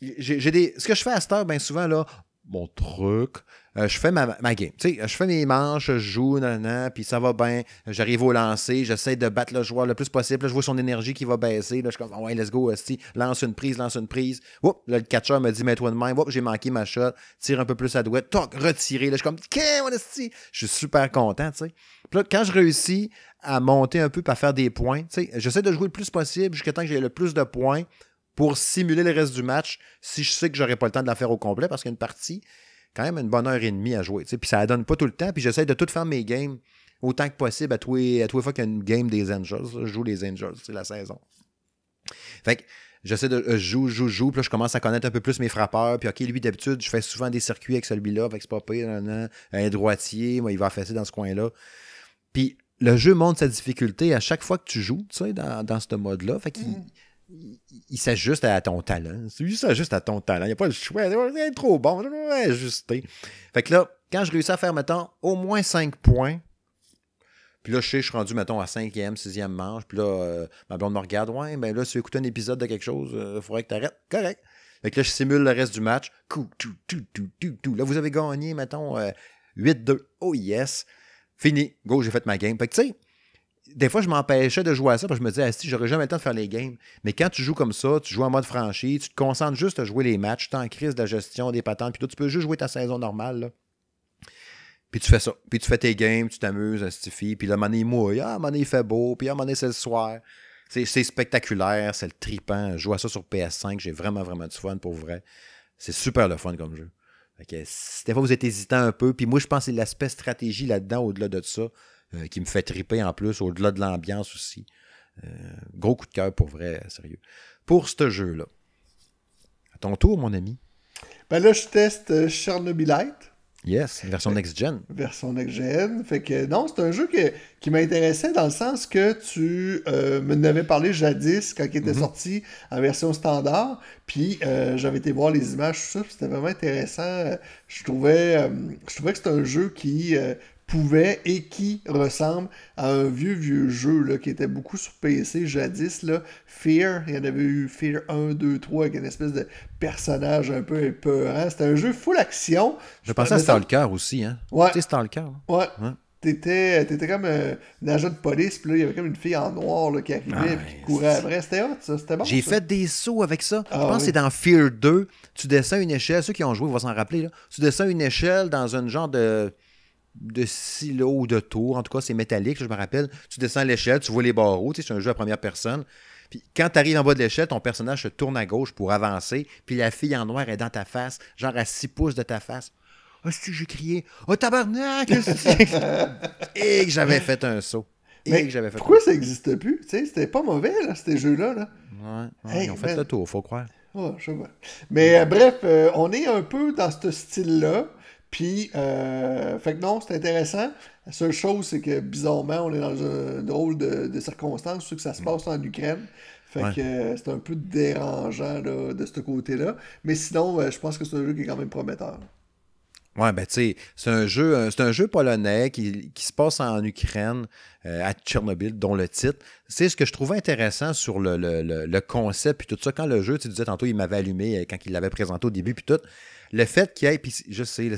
j'ai des, ce que je fais à cette heure, bien souvent, là, mon truc. Euh, je fais ma, game. Je fais mes manches, je joue, nan, puis ça va bien. J'arrive au lancer, j'essaie de battre le joueur le plus possible. je vois son énergie qui va baisser. Là, je suis comme, ouais, let's go, Esti. Lance une prise, lance une prise. Là, le catcher me dit, mets-toi de même. j'ai manqué ma shot. Tire un peu plus à douette. Toc, retiré. Là, je suis comme, qu'est-ce? Je suis super content, tu sais. Puis là, quand je réussis à monter un peu, à faire des points, j'essaie de jouer le plus possible jusqu'à temps que j'ai le plus de points pour simuler le reste du match si je sais que j'aurai pas le temps de la faire au complet parce qu'il y a une partie quand même une bonne heure et demie à jouer. Puis ça donne pas tout le temps. Puis j'essaie de tout faire mes games autant que possible à tous les, à fois qu'il y a une game des Angels. Je joue les Angels, c'est la saison. Fait que j'essaie de euh, jouer, joue, joue, puis là, je commence à connaître un peu plus mes frappeurs. Puis, OK, lui, d'habitude, je fais souvent des circuits avec celui-là, fait que c'est un droitier, moi, il va fesser dans ce coin-là. Puis, le jeu montre sa difficulté à chaque fois que tu joues, tu sais, dans, dans ce mode-là. Fait qu'il mm il, s'ajuste à ton talent. Il s'ajuste à ton talent. Il n'y a pas le choix. C'est trop bon. Je vais ajuster. Fait que là, quand je réussis à faire, mettons, au moins 5 points, puis là, je sais, je suis rendu, mettons, à 5e, 6e manche, puis là, euh, ma blonde me regarde, ouais, ben là, si tu écoutes un épisode de quelque chose, il euh, faudrait que tu arrêtes. Correct. Fait que là, je simule le reste du match. Là, vous avez gagné, mettons, 8-2. Euh, oh yes. Fini. Go, j'ai fait ma game. Fait que, tu sais, des fois, je m'empêchais de jouer à ça parce que je me disais, si j'aurais jamais le temps de faire les games. Mais quand tu joues comme ça, tu joues en mode franchi, tu te concentres juste à jouer les matchs, tu es en crise de la gestion des patentes, puis toi, tu peux juste jouer ta saison normale. Puis tu fais ça. Puis tu fais tes games, tu t'amuses, Stiffy. Puis là, money mouille. Ah, money il fait beau. Puis ah, money c'est le soir. C'est spectaculaire, c'est le tripant. Joue à ça sur PS5. J'ai vraiment, vraiment du fun pour vrai. C'est super le fun comme jeu. des fois, vous êtes hésitant un peu. Puis moi, je pense que c'est l'aspect stratégie là-dedans, au-delà de ça. Euh, qui me fait triper en plus, au-delà de l'ambiance aussi. Euh, gros coup de cœur pour vrai, sérieux. Pour ce jeu-là. À ton tour, mon ami. Ben là, je teste euh, Chernobylite. Yes, version next-gen. Version next-gen. Fait que non, c'est un jeu qui m'intéressait dans le sens que tu euh, me n'avais parlé jadis quand il était mm-hmm. sorti en version standard. Puis j'avais été voir les images, tout ça, c'était vraiment intéressant. Je trouvais, je trouvais que c'était un jeu qui pouvait et qui ressemble à un vieux, vieux jeu là, qui était beaucoup sur PC jadis. Là. Fear, il y en avait eu Fear 1, 2, 3 avec une espèce de personnage un peu épeurant. C'était un jeu full action. Je, pensais à Stalker aussi. Hein? Ouais. Tu sais, Stalker. Ouais. ouais. T'étais, étais comme un, agent de police, puis là, il y avait comme une fille en noir là, qui arrivait et qui courait après. C'était hot, ça. C'était bon. J'ai fait des sauts avec ça. je ah pense que c'est dans Fear 2. Tu descends une échelle. Ceux qui ont joué vont s'en rappeler. Là. Tu descends une échelle dans un genre de de silo ou de tour. En tout cas, c'est métallique, je me rappelle. Tu descends l'échelle, tu vois les barreaux. Tu sais, c'est un jeu à première personne. Puis quand tu arrives en bas de l'échelle, ton personnage se tourne à gauche pour avancer. Puis la fille en noir est dans ta face, genre à 6 pouces de ta face. Ah, oh, si j'ai crié? Oh tabarnak! Et que j'avais fait un saut. Et que j'avais fait pourquoi ça n'existe plus? Tu sais, c'était pas mauvais, là, ces jeux-là. Là. Ouais, ils ont fait le tour, faut croire. Je. Mais euh, bref, euh, on est un peu dans ce style-là. Puis, euh, fait que non, c'est intéressant. La seule chose, c'est que bizarrement, on est dans un drôle de, de circonstances, que ça se passe en Ukraine. Fait que euh, c'est un peu dérangeant de ce côté-là. Mais sinon, euh, je pense que c'est un jeu qui est quand même prometteur. Ouais, ben tu sais, c'est un jeu, c'est un jeu polonais qui, qui, se passe en Ukraine, à Tchernobyl, dont le titre. C'est ce que je trouvais intéressant sur le, le, le, concept puis tout ça. Quand le jeu, tu disais tantôt, il m'avait allumé quand il l'avait présenté au début puis tout le fait qu'il y ait, puis je sais,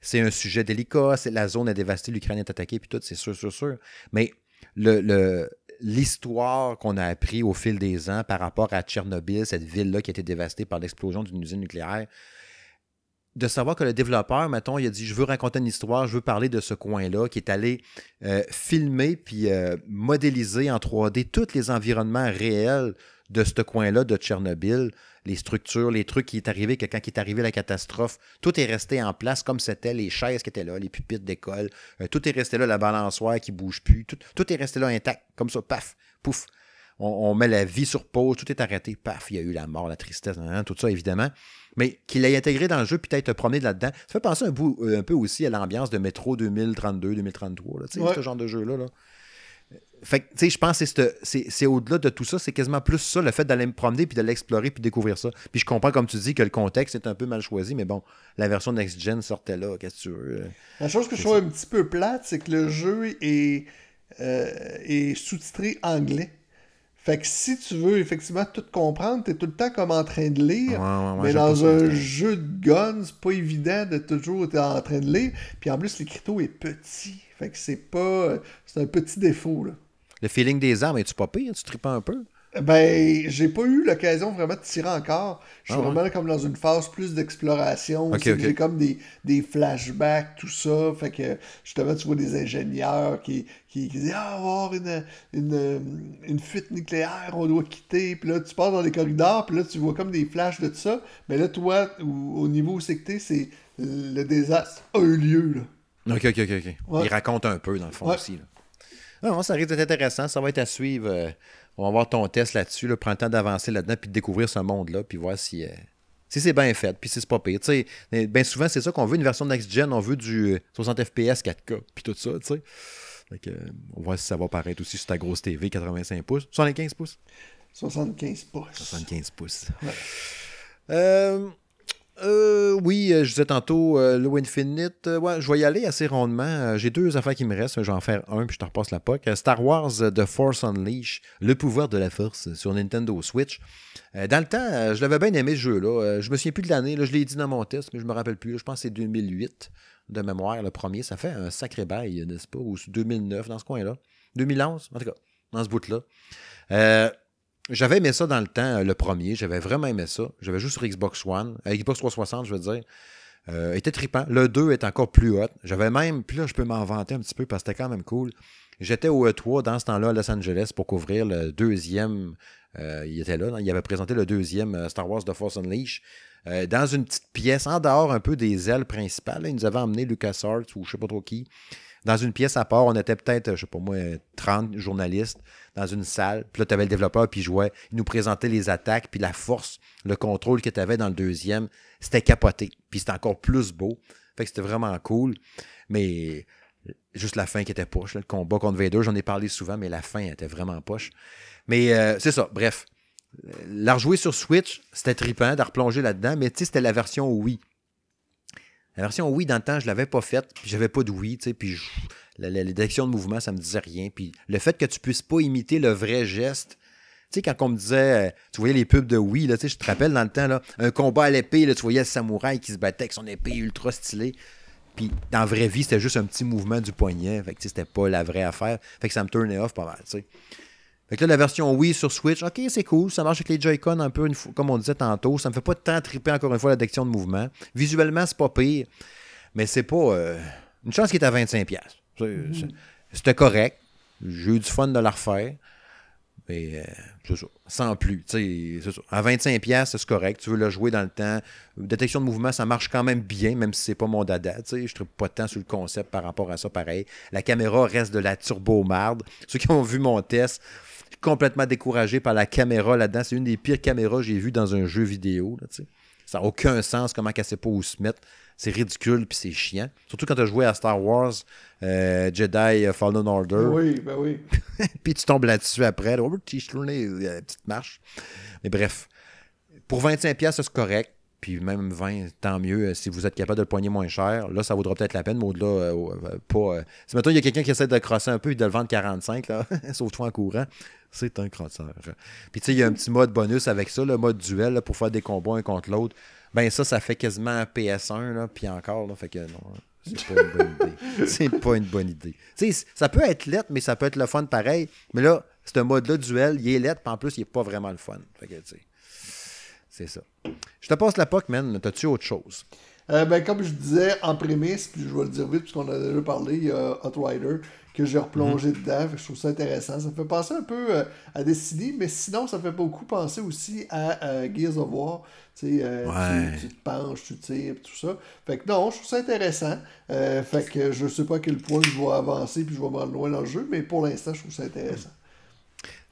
c'est un sujet délicat, la zone est dévastée, l'Ukraine est attaquée, puis tout, c'est sûr, sûr, sûr. Mais l'histoire qu'on a appris au fil des ans par rapport à Tchernobyl, cette ville-là qui a été dévastée par l'explosion d'une usine nucléaire, de savoir que le développeur, mettons, il a dit, je veux raconter une histoire, je veux parler de ce coin-là, qui est allé euh, filmer puis euh, modéliser en 3D tous les environnements réels de ce coin-là de Tchernobyl les structures, les trucs qui est arrivé, que quand est arrivé la catastrophe, tout est resté en place comme c'était, les chaises qui étaient là, les pupitres d'école, euh, tout est resté là, la balançoire qui bouge plus, tout, est resté là intact, comme ça, paf, pouf. On, met la vie sur pause, tout est arrêté, paf, il y a eu la mort, la tristesse, hein, tout ça évidemment. Mais qu'il ait intégré dans le jeu, peut-être promener là-dedans, ça fait penser un, bout, euh, un peu aussi à l'ambiance de Metro 2032-2033, tu sais, ce genre de jeu-là. Là. Fait que, tu sais, je pense que c'est au-delà de tout ça, c'est quasiment plus ça, le fait d'aller me promener, puis de l'explorer, puis découvrir ça. Puis je comprends, comme tu dis, que le contexte est un peu mal choisi, mais bon, la version Next-Gen sortait là, qu'est-ce que tu veux. Euh, la chose que je trouve un petit peu plate, c'est que le jeu est, euh, est sous-titré anglais. Fait que si tu veux effectivement tout comprendre, t'es tout le temps comme en train de lire. Ouais, ouais, ouais, mais dans ça, un jeu de gun, c'est pas évident de toujours être en train de lire. Puis en plus, l'écriteau est petit. Fait que c'est pas. C'est un petit défaut, là. Le feeling des armes, es-tu pas pire? Tu tripes un peu? Ben, j'ai pas eu l'occasion vraiment de tirer encore. Je suis Ah ouais? vraiment comme dans une phase plus d'exploration. Ok, C'est que ok. J'ai comme des, des flashbacks, tout ça. Fait que justement, tu vois des ingénieurs qui, qui, qui disent Ah, avoir une, une, une fuite nucléaire, on doit quitter. Puis là, tu pars dans les corridors, puis là, tu vois comme des flashs de tout ça. Mais là, toi, au, au niveau où c'est que t'es, c'est le désastre a eu lieu. Là. Ok, ok, ok. ok. Ouais. Il raconte un peu, dans le fond, Ouais. aussi. Là. Non, ça risque d'être intéressant. Ça va être à suivre. euh, on va voir ton test là-dessus. Là. Prends le temps d'avancer là-dedans puis de découvrir ce monde-là puis voir si, euh, si c'est bien fait puis si c'est pas pire. Euh, bien souvent, c'est ça qu'on veut, une version next-gen. On veut du euh, 60 FPS 4K puis tout ça, tu sais. Fait que, euh, on va voir si ça va paraître aussi sur ta grosse TV 85 pouces. 75 pouces? 75 pouces. 75 pouces. Ouais. Euh, oui, euh, je disais tantôt, euh, Low Infinite, euh, ouais, je vais y aller assez rondement. Euh, J'ai deux affaires qui me restent, je vais en faire un, puis je te repasse la POC. Star Wars The Force Unleash, le pouvoir de la force sur Nintendo Switch. Dans le temps, je l'avais bien aimé ce jeu-là. Je me souviens plus de l'année, je l'ai dit dans mon test, mais je me rappelle plus. je pense que c'est 2008 de mémoire, le premier. Ça fait un sacré bail, n'est-ce pas? Ou 2009, dans ce coin-là. 2011, en tout cas, dans ce bout-là. J'avais aimé ça dans le temps, euh, le premier. J'avais vraiment aimé ça. J'avais juste sur Xbox One. Xbox 360, je veux dire. Euh, était trippant. Le 2 est encore plus hot. J'avais même, puis là, je peux m'en vanter un petit peu parce que c'était quand même cool. J'étais au E3 dans ce temps-là à Los Angeles pour couvrir le deuxième. euh, il était là, il avait présenté le deuxième euh, Star Wars The Force Unleashed. dans une petite pièce, en dehors un peu des ailes principales. là. il nous avait emmené LucasArts ou je sais pas trop qui. Dans une pièce à part, on était peut-être, je sais pas moi, 30 journalistes dans une salle. Puis là, tu avais le développeur, puis il jouait. Il nous présentait les attaques, puis la force, le contrôle que tu avais dans le deuxième. C'était capoté. Puis c'était encore plus beau. Fait que c'était vraiment cool. Mais juste la fin qui était poche. Le combat contre Vader, j'en ai parlé souvent, mais la fin était vraiment poche. Mais euh, c'est ça, bref. La rejouer sur Switch, c'était trippant de replonger là-dedans, mais tu sais, c'était la version Wii. La version Wii, dans le temps, je l'avais pas faite, puis j'avais pas de Wii, tu sais, puis je- de mouvement, ça me disait rien. Puis le fait que tu puisses pas imiter le vrai geste, tu sais, quand on me disait, euh, tu voyais les pubs de Wii, là, tu sais, je te rappelle dans le temps, là, un combat à l'épée, tu voyais le samouraï qui se battait avec son épée ultra stylée. Puis dans la vraie vie, c'était juste un petit mouvement du poignet. Fait que c'était pas la vraie affaire. Fait que ça me turnait off pas mal, tu sais. Fait que là, la version Wii sur Switch, ok, c'est cool. Ça marche avec les Joy-Con un peu, une fois- comme on disait tantôt. Ça me fait pas tant triper encore une fois la détection de mouvement. Visuellement, c'est pas pire. Mais c'est pas. euh, une chance qu'il est à 25$. piastres. C'est- c'est- C'était correct. J'ai eu du fun de la refaire. Mais euh, c'est ça. Sans plus. c'est ça. À 25$, piastres, c'est correct. Tu veux le jouer dans le temps. Détection de mouvement, ça marche quand même bien, même si c'est pas mon dada. Je ne pas tant sur le concept par rapport à ça, pareil. La caméra reste de la turbo-marde. Ceux qui ont vu mon test, complètement découragé par la caméra là-dedans. C'est une des pires caméras que j'ai vues dans un jeu vidéo. là, ça n'a aucun sens comment elle sait pas où se mettre. C'est ridicule puis c'est chiant. Surtout quand tu as joué à Star Wars euh, Jedi Fallen Order. Oui, ben oui. puis tu tombes là-dessus après. Là, Oh, petit tourné, il y a la petite marche. Mais bref, pour 25$, piastres, c'est correct. Puis même 20, tant mieux. euh, Si vous êtes capable de le poigner moins cher, là, ça vaudra peut-être la peine, mais au-delà, euh, euh, pas. si maintenant il y a quelqu'un qui essaie de le crosser un peu et de le vendre 45, là, sauve-toi en courant, c'est un crosseur. Puis tu sais, il y a un petit mode bonus avec ça, le mode duel, là, pour faire des combats un contre l'autre. Ben ça, ça fait quasiment un PS1, là, puis encore, là, fait que non. C'est pas une bonne idée. C'est pas une bonne idée. Tu sais, ça peut être lettre, mais ça peut être le fun pareil. Mais là, ce mode-là, duel, il est lettre, puis en plus, il est pas vraiment le fun. Fait que, tu sais, c'est ça. Je te passe la POC, man. T'as-tu autre chose? Euh, ben, comme je disais en prémisse, puis je vais le dire vite, puisqu'on a déjà parlé, il y a Hot Rider que j'ai replongé Mhm. dedans. Je trouve ça intéressant. Ça me fait penser un peu euh, à Destiny, mais sinon, ça me fait beaucoup penser aussi à euh, Gears of War. Tu, sais, euh, Ouais. tu, tu te penches, tu tires, tout ça. Fait que non, je trouve ça intéressant. Fait que je sais pas à quel point je vais avancer, puis je vais me rendre loin dans le jeu, mais pour l'instant, je trouve ça intéressant.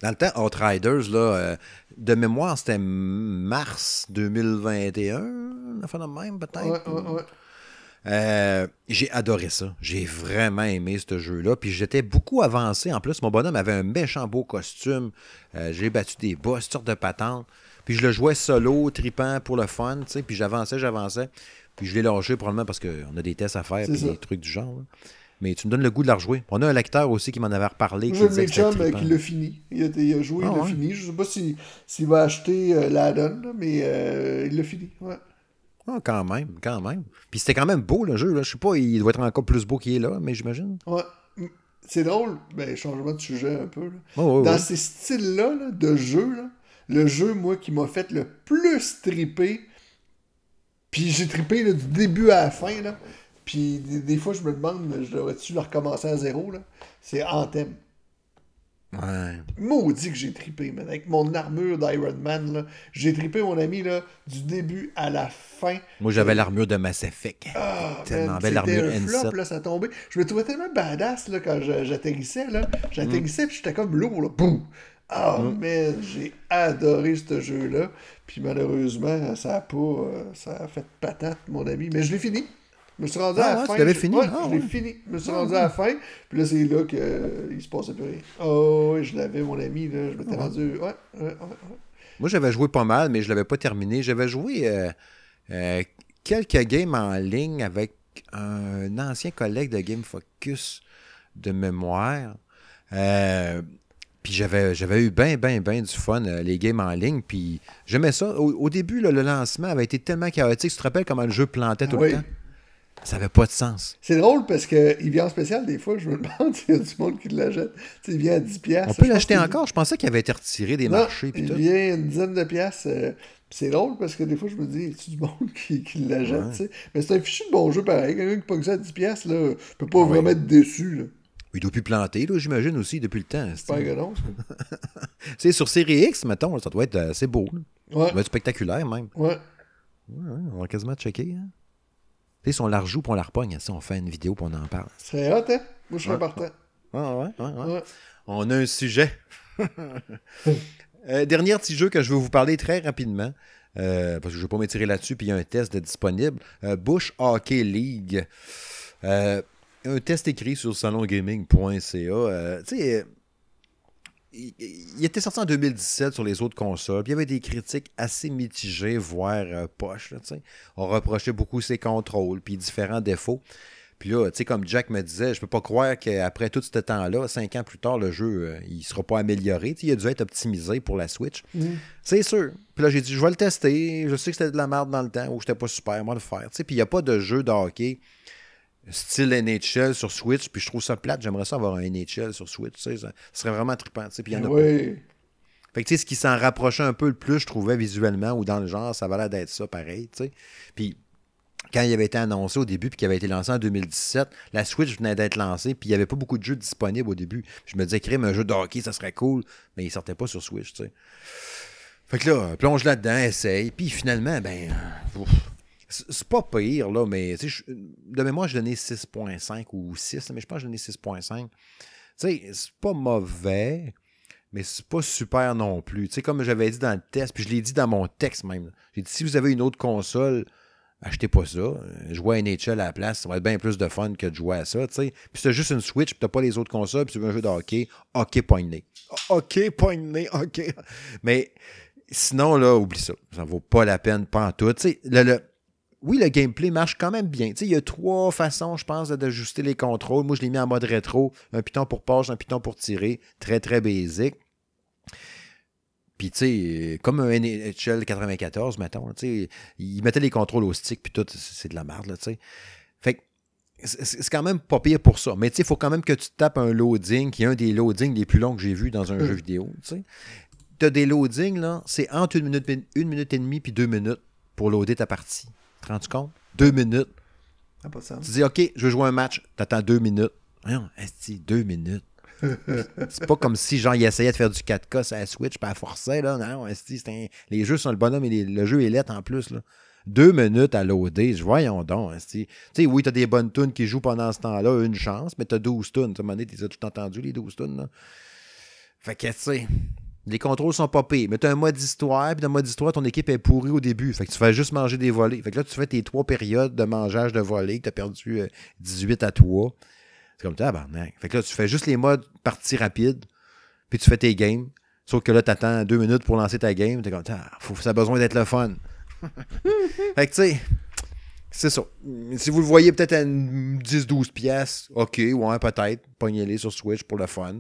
Dans le temps, Outriders, là, euh, de mémoire, c'était mars 2021, la fin de même, peut-être. Ouais, ouais, ouais. Euh, j'ai adoré ça. J'ai vraiment aimé ce jeu-là. Puis j'étais beaucoup avancé. En plus, mon bonhomme avait un méchant beau costume. Euh, j'ai battu des boss, sortes de patentes. Puis je le jouais solo, tripant pour le fun. Puis j'avançais, j'avançais. Puis je l'ai lâché probablement parce qu'on a des tests à faire ça. des trucs du genre. là. Mais tu me donnes le goût de la rejouer. On a un lecteur aussi qui m'en avait reparlé. J'ai le chum qui l'a fini. Il a, il a joué, Ah, il l'a ouais? fini. Je sais pas s'il s'il va acheter euh, l'add-on, mais euh, il l'a fini. Ouais. Ah, quand même, quand même. Puis c'était quand même beau le jeu. Là. Je sais pas, il doit être encore plus beau qu'il est là, mais j'imagine. Ouais. C'est drôle, ben, changement de sujet un peu. là. Oh, ouais, Dans ces styles-là là, de jeu, là, le jeu, moi, qui m'a fait le plus triper, puis j'ai trippé là, du début à la fin, là, puis des, des fois, je me demande, je devrais-tu le recommencer à zéro, là, c'est Anthem. Ouais. Maudit que j'ai trippé, man. Avec mon armure d'Iron Man, là, j'ai trippé, mon ami, là, du début à la fin. Moi, j'avais l'armure de Mass Effect. Ah, Tellement man, belle l'armure un flop, N7. là, ça tombait. Je me trouvais tellement badass, là, quand j'atterrissais, là. Mm. J'atterrissais, puis j'étais comme lourd, là. Boum! Ah, man, j'ai adoré ce jeu-là. Puis malheureusement, ça a pas... euh, ça a fait patate, mon ami. Mais je l'ai fini. Je me suis rendu Ah à la ouais, fin. tu l'avais fini? Ouais, Ah je l'ai ouais. fini. Je me suis rendu à la fin. Puis là, c'est là qu'il se passait plus rien. Oh, oui, je l'avais, mon ami, là. Je m'étais rendu... Ouais. Moi, j'avais joué pas mal, mais je l'avais pas terminé. J'avais joué euh, euh, quelques games en ligne avec un ancien collègue de Game Focus de mémoire. Euh, puis j'avais, j'avais eu bien, bien, bien du fun, euh, les games en ligne. Puis j'aimais ça. Au, au début, là, le lancement avait été tellement chaotique. Tu te rappelles comment le jeu plantait tout Oui. le temps? Ça avait pas de sens. C'est drôle parce qu'il vient en spécial des fois. Je me demande s'il y a du monde qui l'achète. Il vient à 10$. piastres. On peut l'acheter encore. Je pensais qu'il avait été retiré des Non, marchés. Il tout. vient une dizaine de piastres. euh, c'est drôle parce que des fois, je me dis, est-ce du monde qui, qui l'achète, Ouais. Mais c'est un fichu de bon jeu pareil. Quelqu'un qui pogne ça à 10$, piastres, là, peut pas Ouais. vraiment être déçu, là. Il doit plus planter, j'imagine aussi, depuis le temps. C'est sur série X, mettons, ça doit être assez beau. là. Ça doit être spectaculaire même. ouais, on va quasiment checker. Hein. Tu sais, si on la rejoue puis on la repogne, si on fait une vidéo puis on en parle. C'est hot, hein? Moi, je Ouais. partant. Ah ouais, ouais, ouais. Ouais. On a un sujet. Euh, dernier petit jeu que je vais vous parler très rapidement, euh, parce que je ne vais pas m'étirer là-dessus, puis il y a un test de disponible. Euh, Bush Hockey League. Un test écrit sur salongaming.ca. Tu sais, il, il était sorti en 2017 sur les autres consoles, puis il y avait des critiques assez mitigées, voire euh, poches. là. On reprochait beaucoup ses contrôles, puis différents défauts. Puis là, tu sais, comme Jack me disait, je peux pas croire qu'après tout ce temps-là, cinq ans plus tard, le jeu, euh, il sera pas amélioré. Il a dû être optimisé pour la Switch. Mm. C'est sûr. Puis là, j'ai dit, je vais le tester. Je sais que c'était de la merde dans le temps ou que c'était pas super, moi le faire. Tu sais, puis il n'y a pas de jeu de hockey style NHL sur Switch. Puis je trouve ça plate. J'aimerais ça avoir un NHL sur Switch. Tu sais, ça, ça serait vraiment trippant. Tu sais, puis il y en a pas. Oui. Fait que tu sais, ce qui s'en rapprochait un peu le plus, je trouvais visuellement ou dans le genre, ça valait d'être ça pareil, tu sais. Puis quand il avait été annoncé au début, puis qu'il avait été lancé en 2017, la Switch venait d'être lancée, puis il n'y avait pas beaucoup de jeux disponibles au début. Je me disais, créer un jeu de hockey, ça serait cool, mais il sortait pas sur Switch, tu sais. Fait que là, plonge là-dedans, essaye, puis finalement, ben, ouf, c'est pas pire, là, mais je- de mémoire, j'ai donné 6.5 ou 6, mais je pense que j'ai donné 6.5. Tu sais, c'est pas mauvais, mais c'est pas super non plus. Tu sais, comme j'avais dit dans le test, puis je l'ai dit dans mon texte même. J'ai dit, si vous avez une autre console, achetez pas ça. Jouez à NHL à la place, ça va être bien plus de fun que de jouer à ça, tu sais. Puis c'est juste une Switch, puis t'as pas les autres consoles, puis tu veux un jeu de hockey, hockey poigné. Hockey poigné, hockey. Mais sinon, là, oublie ça. Ça vaut pas la peine, pas en tout. Tu sais, le- le- oui, le gameplay marche quand même bien. Il y a trois façons, je pense, d'ajuster les contrôles. Moi, je l'ai mis en mode rétro. Un piton pour passe, un piton pour tirer. Très, très basique. Puis, tu sais, comme un NHL 94, mettons, tu sais, il mettait les contrôles au stick, puis tout, c'est de la merde, là, tu sais. Fait que c'est quand même pas pire pour ça. Mais tu sais, il faut quand même que tu tapes un loading, qui est un des loadings les plus longs que j'ai vu dans un jeu vidéo, tu sais. Tu as des loadings, là, c'est entre une minute, une minute et demie puis deux minutes pour loader ta partie. Tu te rends compte? Deux minutes. Ça n'a pas de sens. Tu dis, OK, je veux jouer un match. T'attends deux minutes. Voyons, esti, deux minutes. c'est pas comme si, genre, il essayait de faire du 4K sur la Switch, pas forcer, là. Non, esti, c'est un- les jeux sont le bonhomme et les- le jeu est lettre en plus, là. Deux minutes à loader, je voyons donc, esti. Tu sais, oui, t'as des bonnes tunes qui jouent pendant ce temps-là, une chance, mais t'as 12 tunes. Tu sais, t'as tout entendu, les 12 tunes, là. Fait que, tu sais, les contrôles sont pas pires. Mais t'as un mode histoire, puis dans le mode histoire, ton équipe est pourrie au début. Fait que tu fais juste manger des volets. Fait que là, tu fais tes trois périodes de mangeage de volets, que t'as perdu euh, 18 à toi. C'est comme tabarnak. Fait que là, tu fais juste les modes partie rapide, puis tu fais tes games. Sauf que là, t'attends deux minutes pour lancer ta game. T'es comme, ah, faut, ça a besoin d'être le fun. fait que, tu sais, C'est ça. Si vous le voyez peut-être à 10-12 pièces, ok, ouais, peut-être. Pognez-les sur Switch pour le fun.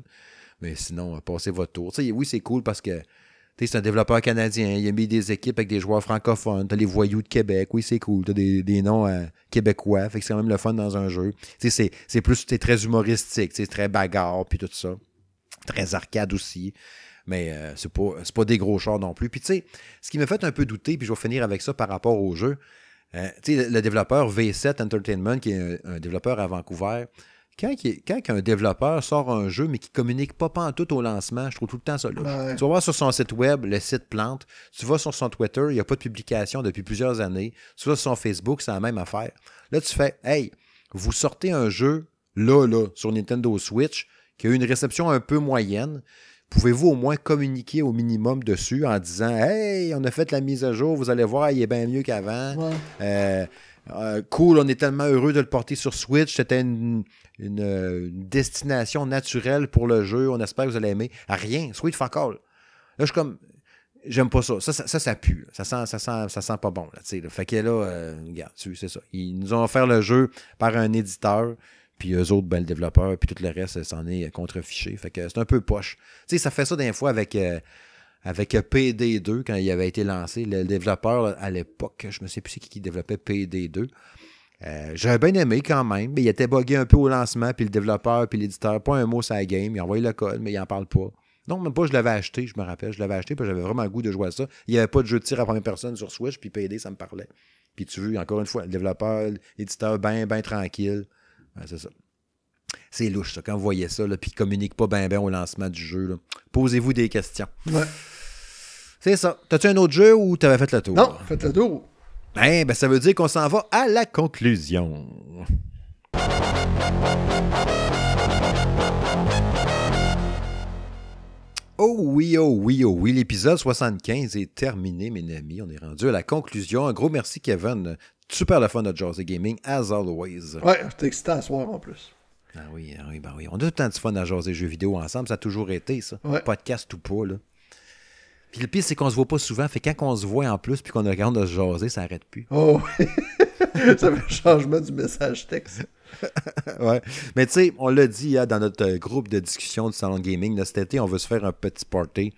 Mais sinon, passez votre tour. oui, c'est cool parce que c'est un développeur canadien. Il a mis des équipes avec des joueurs francophones. T'as les voyous de Québec. Oui, c'est cool. T'as des, des noms euh, québécois. Fait que c'est quand même le fun dans un jeu. C'est plus très humoristique. C'est très bagarre puis tout ça. Très arcade aussi. Mais euh, c'est pas, pas des gros chars non plus. Puis tu sais, ce qui me fait un peu douter, puis je vais finir avec ça par rapport au jeu. Euh, sais, le, développeur V7 Entertainment, qui est un développeur à Vancouver, quand, un développeur sort un jeu, mais qui ne communique pas, pas en tout au lancement, je trouve tout le temps ça là. Tu vas voir sur son site web, le site plante. Tu vas sur son Twitter, il n'y a pas de publication depuis plusieurs années. Tu vas sur son Facebook, c'est la même affaire. Là, tu fais Hey, vous sortez un jeu là, là, sur Nintendo Switch, qui a eu une réception un peu moyenne. Pouvez-vous au moins communiquer au minimum dessus en disant Hey, on a fait la mise à jour, vous allez voir, il est bien mieux qu'avant. Euh, euh, cool, on est tellement heureux de le porter sur Switch. C'était une, destination naturelle pour le jeu. On espère que vous allez aimer. rien, Sweet fuck all. Là, je suis comme. J'aime pas ça. Ça, ça. pue. Ça sent, ça, sent, ça sent pas bon. Là, Fait que là, euh, regarde, c'est ça. Ils nous ont offert le jeu par un éditeur. Puis eux autres, ben, le développeur, puis tout le reste, s'en est contrefiché. Fait que c'est un peu poche. Tu sais, ça fait ça des fois avec. Euh, avec PD2 quand il avait été lancé. Le développeur à l'époque, je ne sais plus qui développait PD2. Euh, J'avais bien aimé quand même, mais il était bugué un peu au lancement, puis le développeur, puis l'éditeur, pas un mot sur la game. Il a envoyé le code, mais il n'en parle pas. Non, même pas, je l'avais acheté, je me rappelle. Je l'avais acheté, puis j'avais vraiment le goût de jouer à ça. Il n'y avait pas de jeu de tir à première personne sur Switch, puis PD, ça me parlait. Puis tu veux, encore une fois, le développeur, l'éditeur, bien, bien tranquille. c'est ça. C'est louche, ça, quand vous voyez ça, puis il ne communique pas bien, bien au lancement du jeu. Posez-vous des questions. Ouais. C'est ça. T'as-tu un autre jeu ou t'avais fait le tour? Non, fait le tour. Ben, ben, ça veut dire qu'on s'en va à la conclusion. Oh oui, oh oui, oh oui, l'épisode 75 est terminé, mes amis. On est rendu à la conclusion. Un gros merci, Kevin. Super le fun de José Gaming, as always. Ouais, j'étais excité à soir en plus. Ah oui, ah oui, ben oui. On a tout le temps de fun à jaser jeux vidéo ensemble. Ça a toujours été, ça. Podcast ou pas, là. Puis le pire, c'est qu'on se voit pas souvent. Fait quand on se voit en plus puis qu'on a regarde de se jaser, ça arrête plus. Oh, ça fait un changement du message texte. ouais. Mais tu sais, on l'a dit hein, dans notre groupe de discussion du Salon Gaming, cet été, on veut se faire un petit party.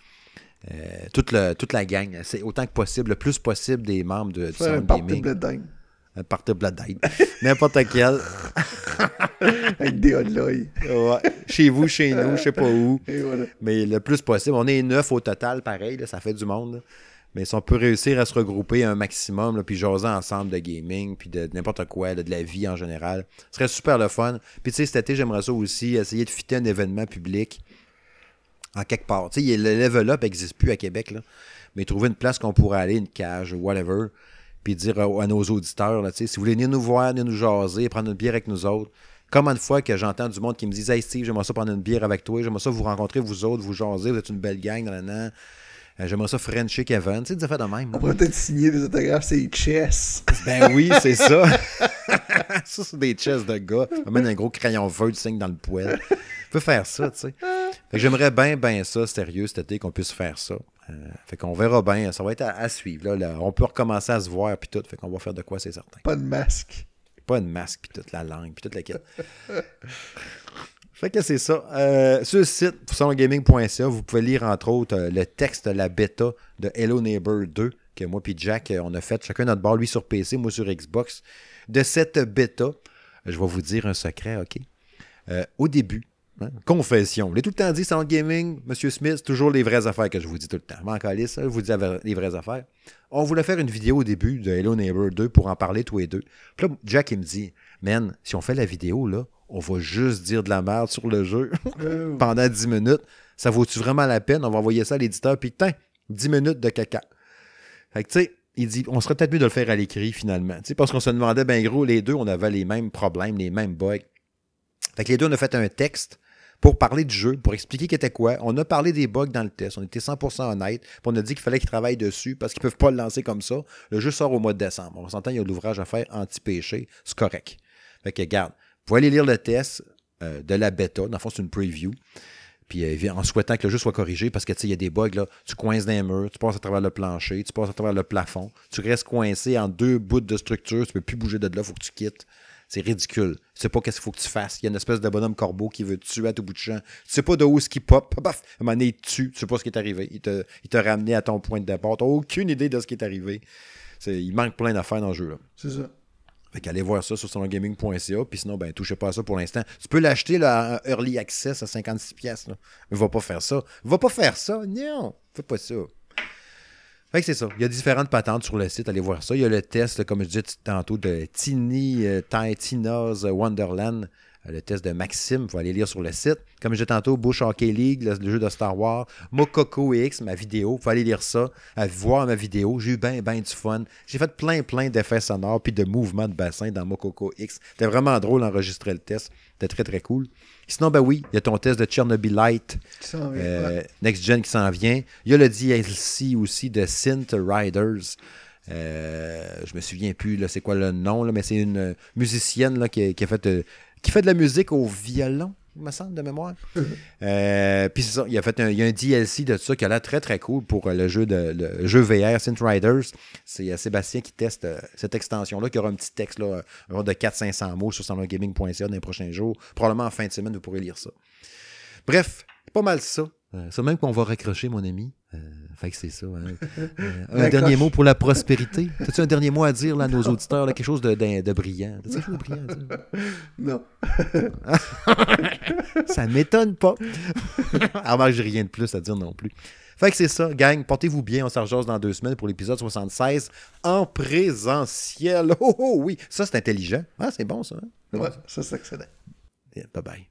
Euh, toute, le, toute la gang, c'est autant que possible, le plus possible des membres de, du Salon Gaming. Un party Blood N'importe quel. Avec des l'œil. ouais. Chez vous, chez nous, je sais pas où. Mais le plus possible. On est neuf au total, pareil, ça fait du monde. Mais si on peut réussir à se regrouper un maximum, puis jaser ensemble de gaming, puis de, n'importe quoi, de, la vie en général, ce serait super le fun. Puis tu sais, cet été, j'aimerais ça aussi, essayer de fitter un événement public en quelque part. Tu sais, le level up n'existe plus à Québec, là. Mais trouver une place qu'on pourrait aller, une cage, whatever puis dire à, nos auditeurs, là, si vous voulez venir nous voir, venir nous jaser, prendre une bière avec nous autres, comme une fois que j'entends du monde qui me dit Hey Steve, j'aimerais ça prendre une bière avec toi, j'aimerais ça vous rencontrer, vous autres, vous jaser, vous êtes une belle gang, nan, euh, j'aimerais ça Frencher Kevin, tu sais, des affaires de même. On pourrait peut-être signer des autographes, c'est chess. Ben oui, c'est ça. ça, c'est des chess de gars. On met un gros crayon vert, du signe dans le poêle. On peut faire ça, tu sais. j'aimerais bien, bien ça, sérieux, cet été, qu'on puisse faire ça. Euh, fait qu'on verra bien. Ça va être à, suivre. Là, On peut recommencer à se voir puis tout. Fait qu'on va faire de quoi, c'est certain. Pas de masque. Pas de masque puis toute la langue puis toute la quête. fait que c'est ça. Euh, sur le site salongaming.ca, vous pouvez lire entre autres euh, le texte de la bêta de Hello Neighbor 2 que moi puis Jack, on a fait chacun notre bord, lui sur PC, moi sur Xbox. De cette bêta, je vais vous dire un secret, OK? au début, Hein? Confession. Je l'ai tout le temps dit, c'est gaming, Monsieur Smith, c'est toujours les vraies affaires que je vous dis tout le temps. Manque je vous dis les vraies affaires. On voulait faire une vidéo au début de Hello Neighbor 2 pour en parler tous les deux. Puis là, Jack, il me dit, man, si on fait la vidéo, là, on va juste dire de la merde sur le jeu oh. pendant 10 minutes. Ça vaut-tu vraiment la peine? On va envoyer ça à l'éditeur, puis tiens, 10 minutes de caca. Fait que, tu sais, il dit, on serait peut-être mieux de le faire à l'écrit, finalement. Tu sais, parce qu'on se demandait, ben gros, les deux, on avait les mêmes problèmes, les mêmes bugs. Fait que les deux, on a fait un texte pour parler du jeu, pour expliquer qu'était quoi. On a parlé des bugs dans le test. On était 100% honnête. on a dit qu'il fallait qu'ils travaillent dessus parce qu'ils ne peuvent pas le lancer comme ça. Le jeu sort au mois de décembre. On s'entend, il y a l'ouvrage à faire anti-péché. C'est correct. Fait que, regarde, vous pouvez aller lire le test euh, de la bêta. Dans le fond, c'est une preview. Puis euh, en souhaitant que le jeu soit corrigé, parce que tu sais, il y a des bugs, là. Tu coinces dans les murs, tu passes à travers le plancher, tu passes à travers le plafond, tu restes coincé en deux bouts de structure, tu peux plus bouger de là, faut que tu quittes. C'est ridicule. Tu sais pas qu'est-ce qu'il faut que tu fasses. Il y a une espèce de bonhomme corbeau qui veut te tuer à tout bout de champ. Tu sais pas de où ce qui pop. Paf, à un moment donné, il te tue. Tu sais pas ce qui est arrivé. Il t'a il ramené à ton point de départ. T'as aucune idée de ce qui est arrivé. C'est- il manque plein d'affaires dans le jeu. Là. C'est ça. Fait qu'allez voir ça sur salongaming.ca. Puis sinon, ben, touchez pas à ça pour l'instant. Tu peux l'acheter là, en Early Access à 56$. pièces Mais va pas faire ça. Va pas faire ça. Non. Fais pas ça. Fait que c'est ça. Il y a différentes patentes sur le site. Allez voir ça. Il y a le test, comme je disais tantôt, de Tiny euh, Ti- Tina's Wonderland. Le test de Maxime, il faut aller lire sur le site. Comme je disais tantôt, Bush Hockey League, le, le jeu de Star Wars. Mokoko X, ma vidéo. Il faut aller lire ça, à voir ma vidéo. J'ai eu bien, bien du fun. J'ai fait plein, plein d'effets sonores puis de mouvements de bassin dans Mokoko X. C'était vraiment drôle d'enregistrer le test. C'était très, très cool. Sinon, ben oui, il y a ton test de Chernobylite euh, ouais. Next Gen qui s'en vient. Il y a le DLC aussi de Synth Riders. Euh, je me souviens plus, c'est quoi le nom, là, mais c'est une musicienne là, qui, a, qui a fait, euh, qui fait de la musique au violon, il me semble, de mémoire. Euh, Puis c'est ça, il, a fait un, il y a un DLC de ça qui a l'air très très cool pour le jeu, de, le jeu VR Synth Riders. C'est euh, Sébastien qui teste euh, cette extension-là, qui aura un petit texte là, de 400-500 mots sur salongaming.ca dans les prochains jours. Probablement en fin de semaine, vous pourrez lire ça. Bref, pas mal ça. Euh, c'est même qu'on va raccrocher, mon ami. Euh, fait que c'est ça. hein. Euh, un dernier mot pour la prospérité. As-tu un dernier mot à dire là, à nos auditeurs? là, quelque chose de, de- de brillant? T'as-tu quelque chose de brillant à dire? Non. Ça m'étonne pas. Alors, moi, j'ai rien de plus à dire non plus. Fait que c'est ça, gang. Portez-vous bien. On s'en rejase dans deux semaines pour l'épisode 76 en présentiel. Oh, oh oui, ça c'est intelligent. Ah, c'est bon ça. hein? Ouais, ça, c'est excellent. Yeah, Bye bye.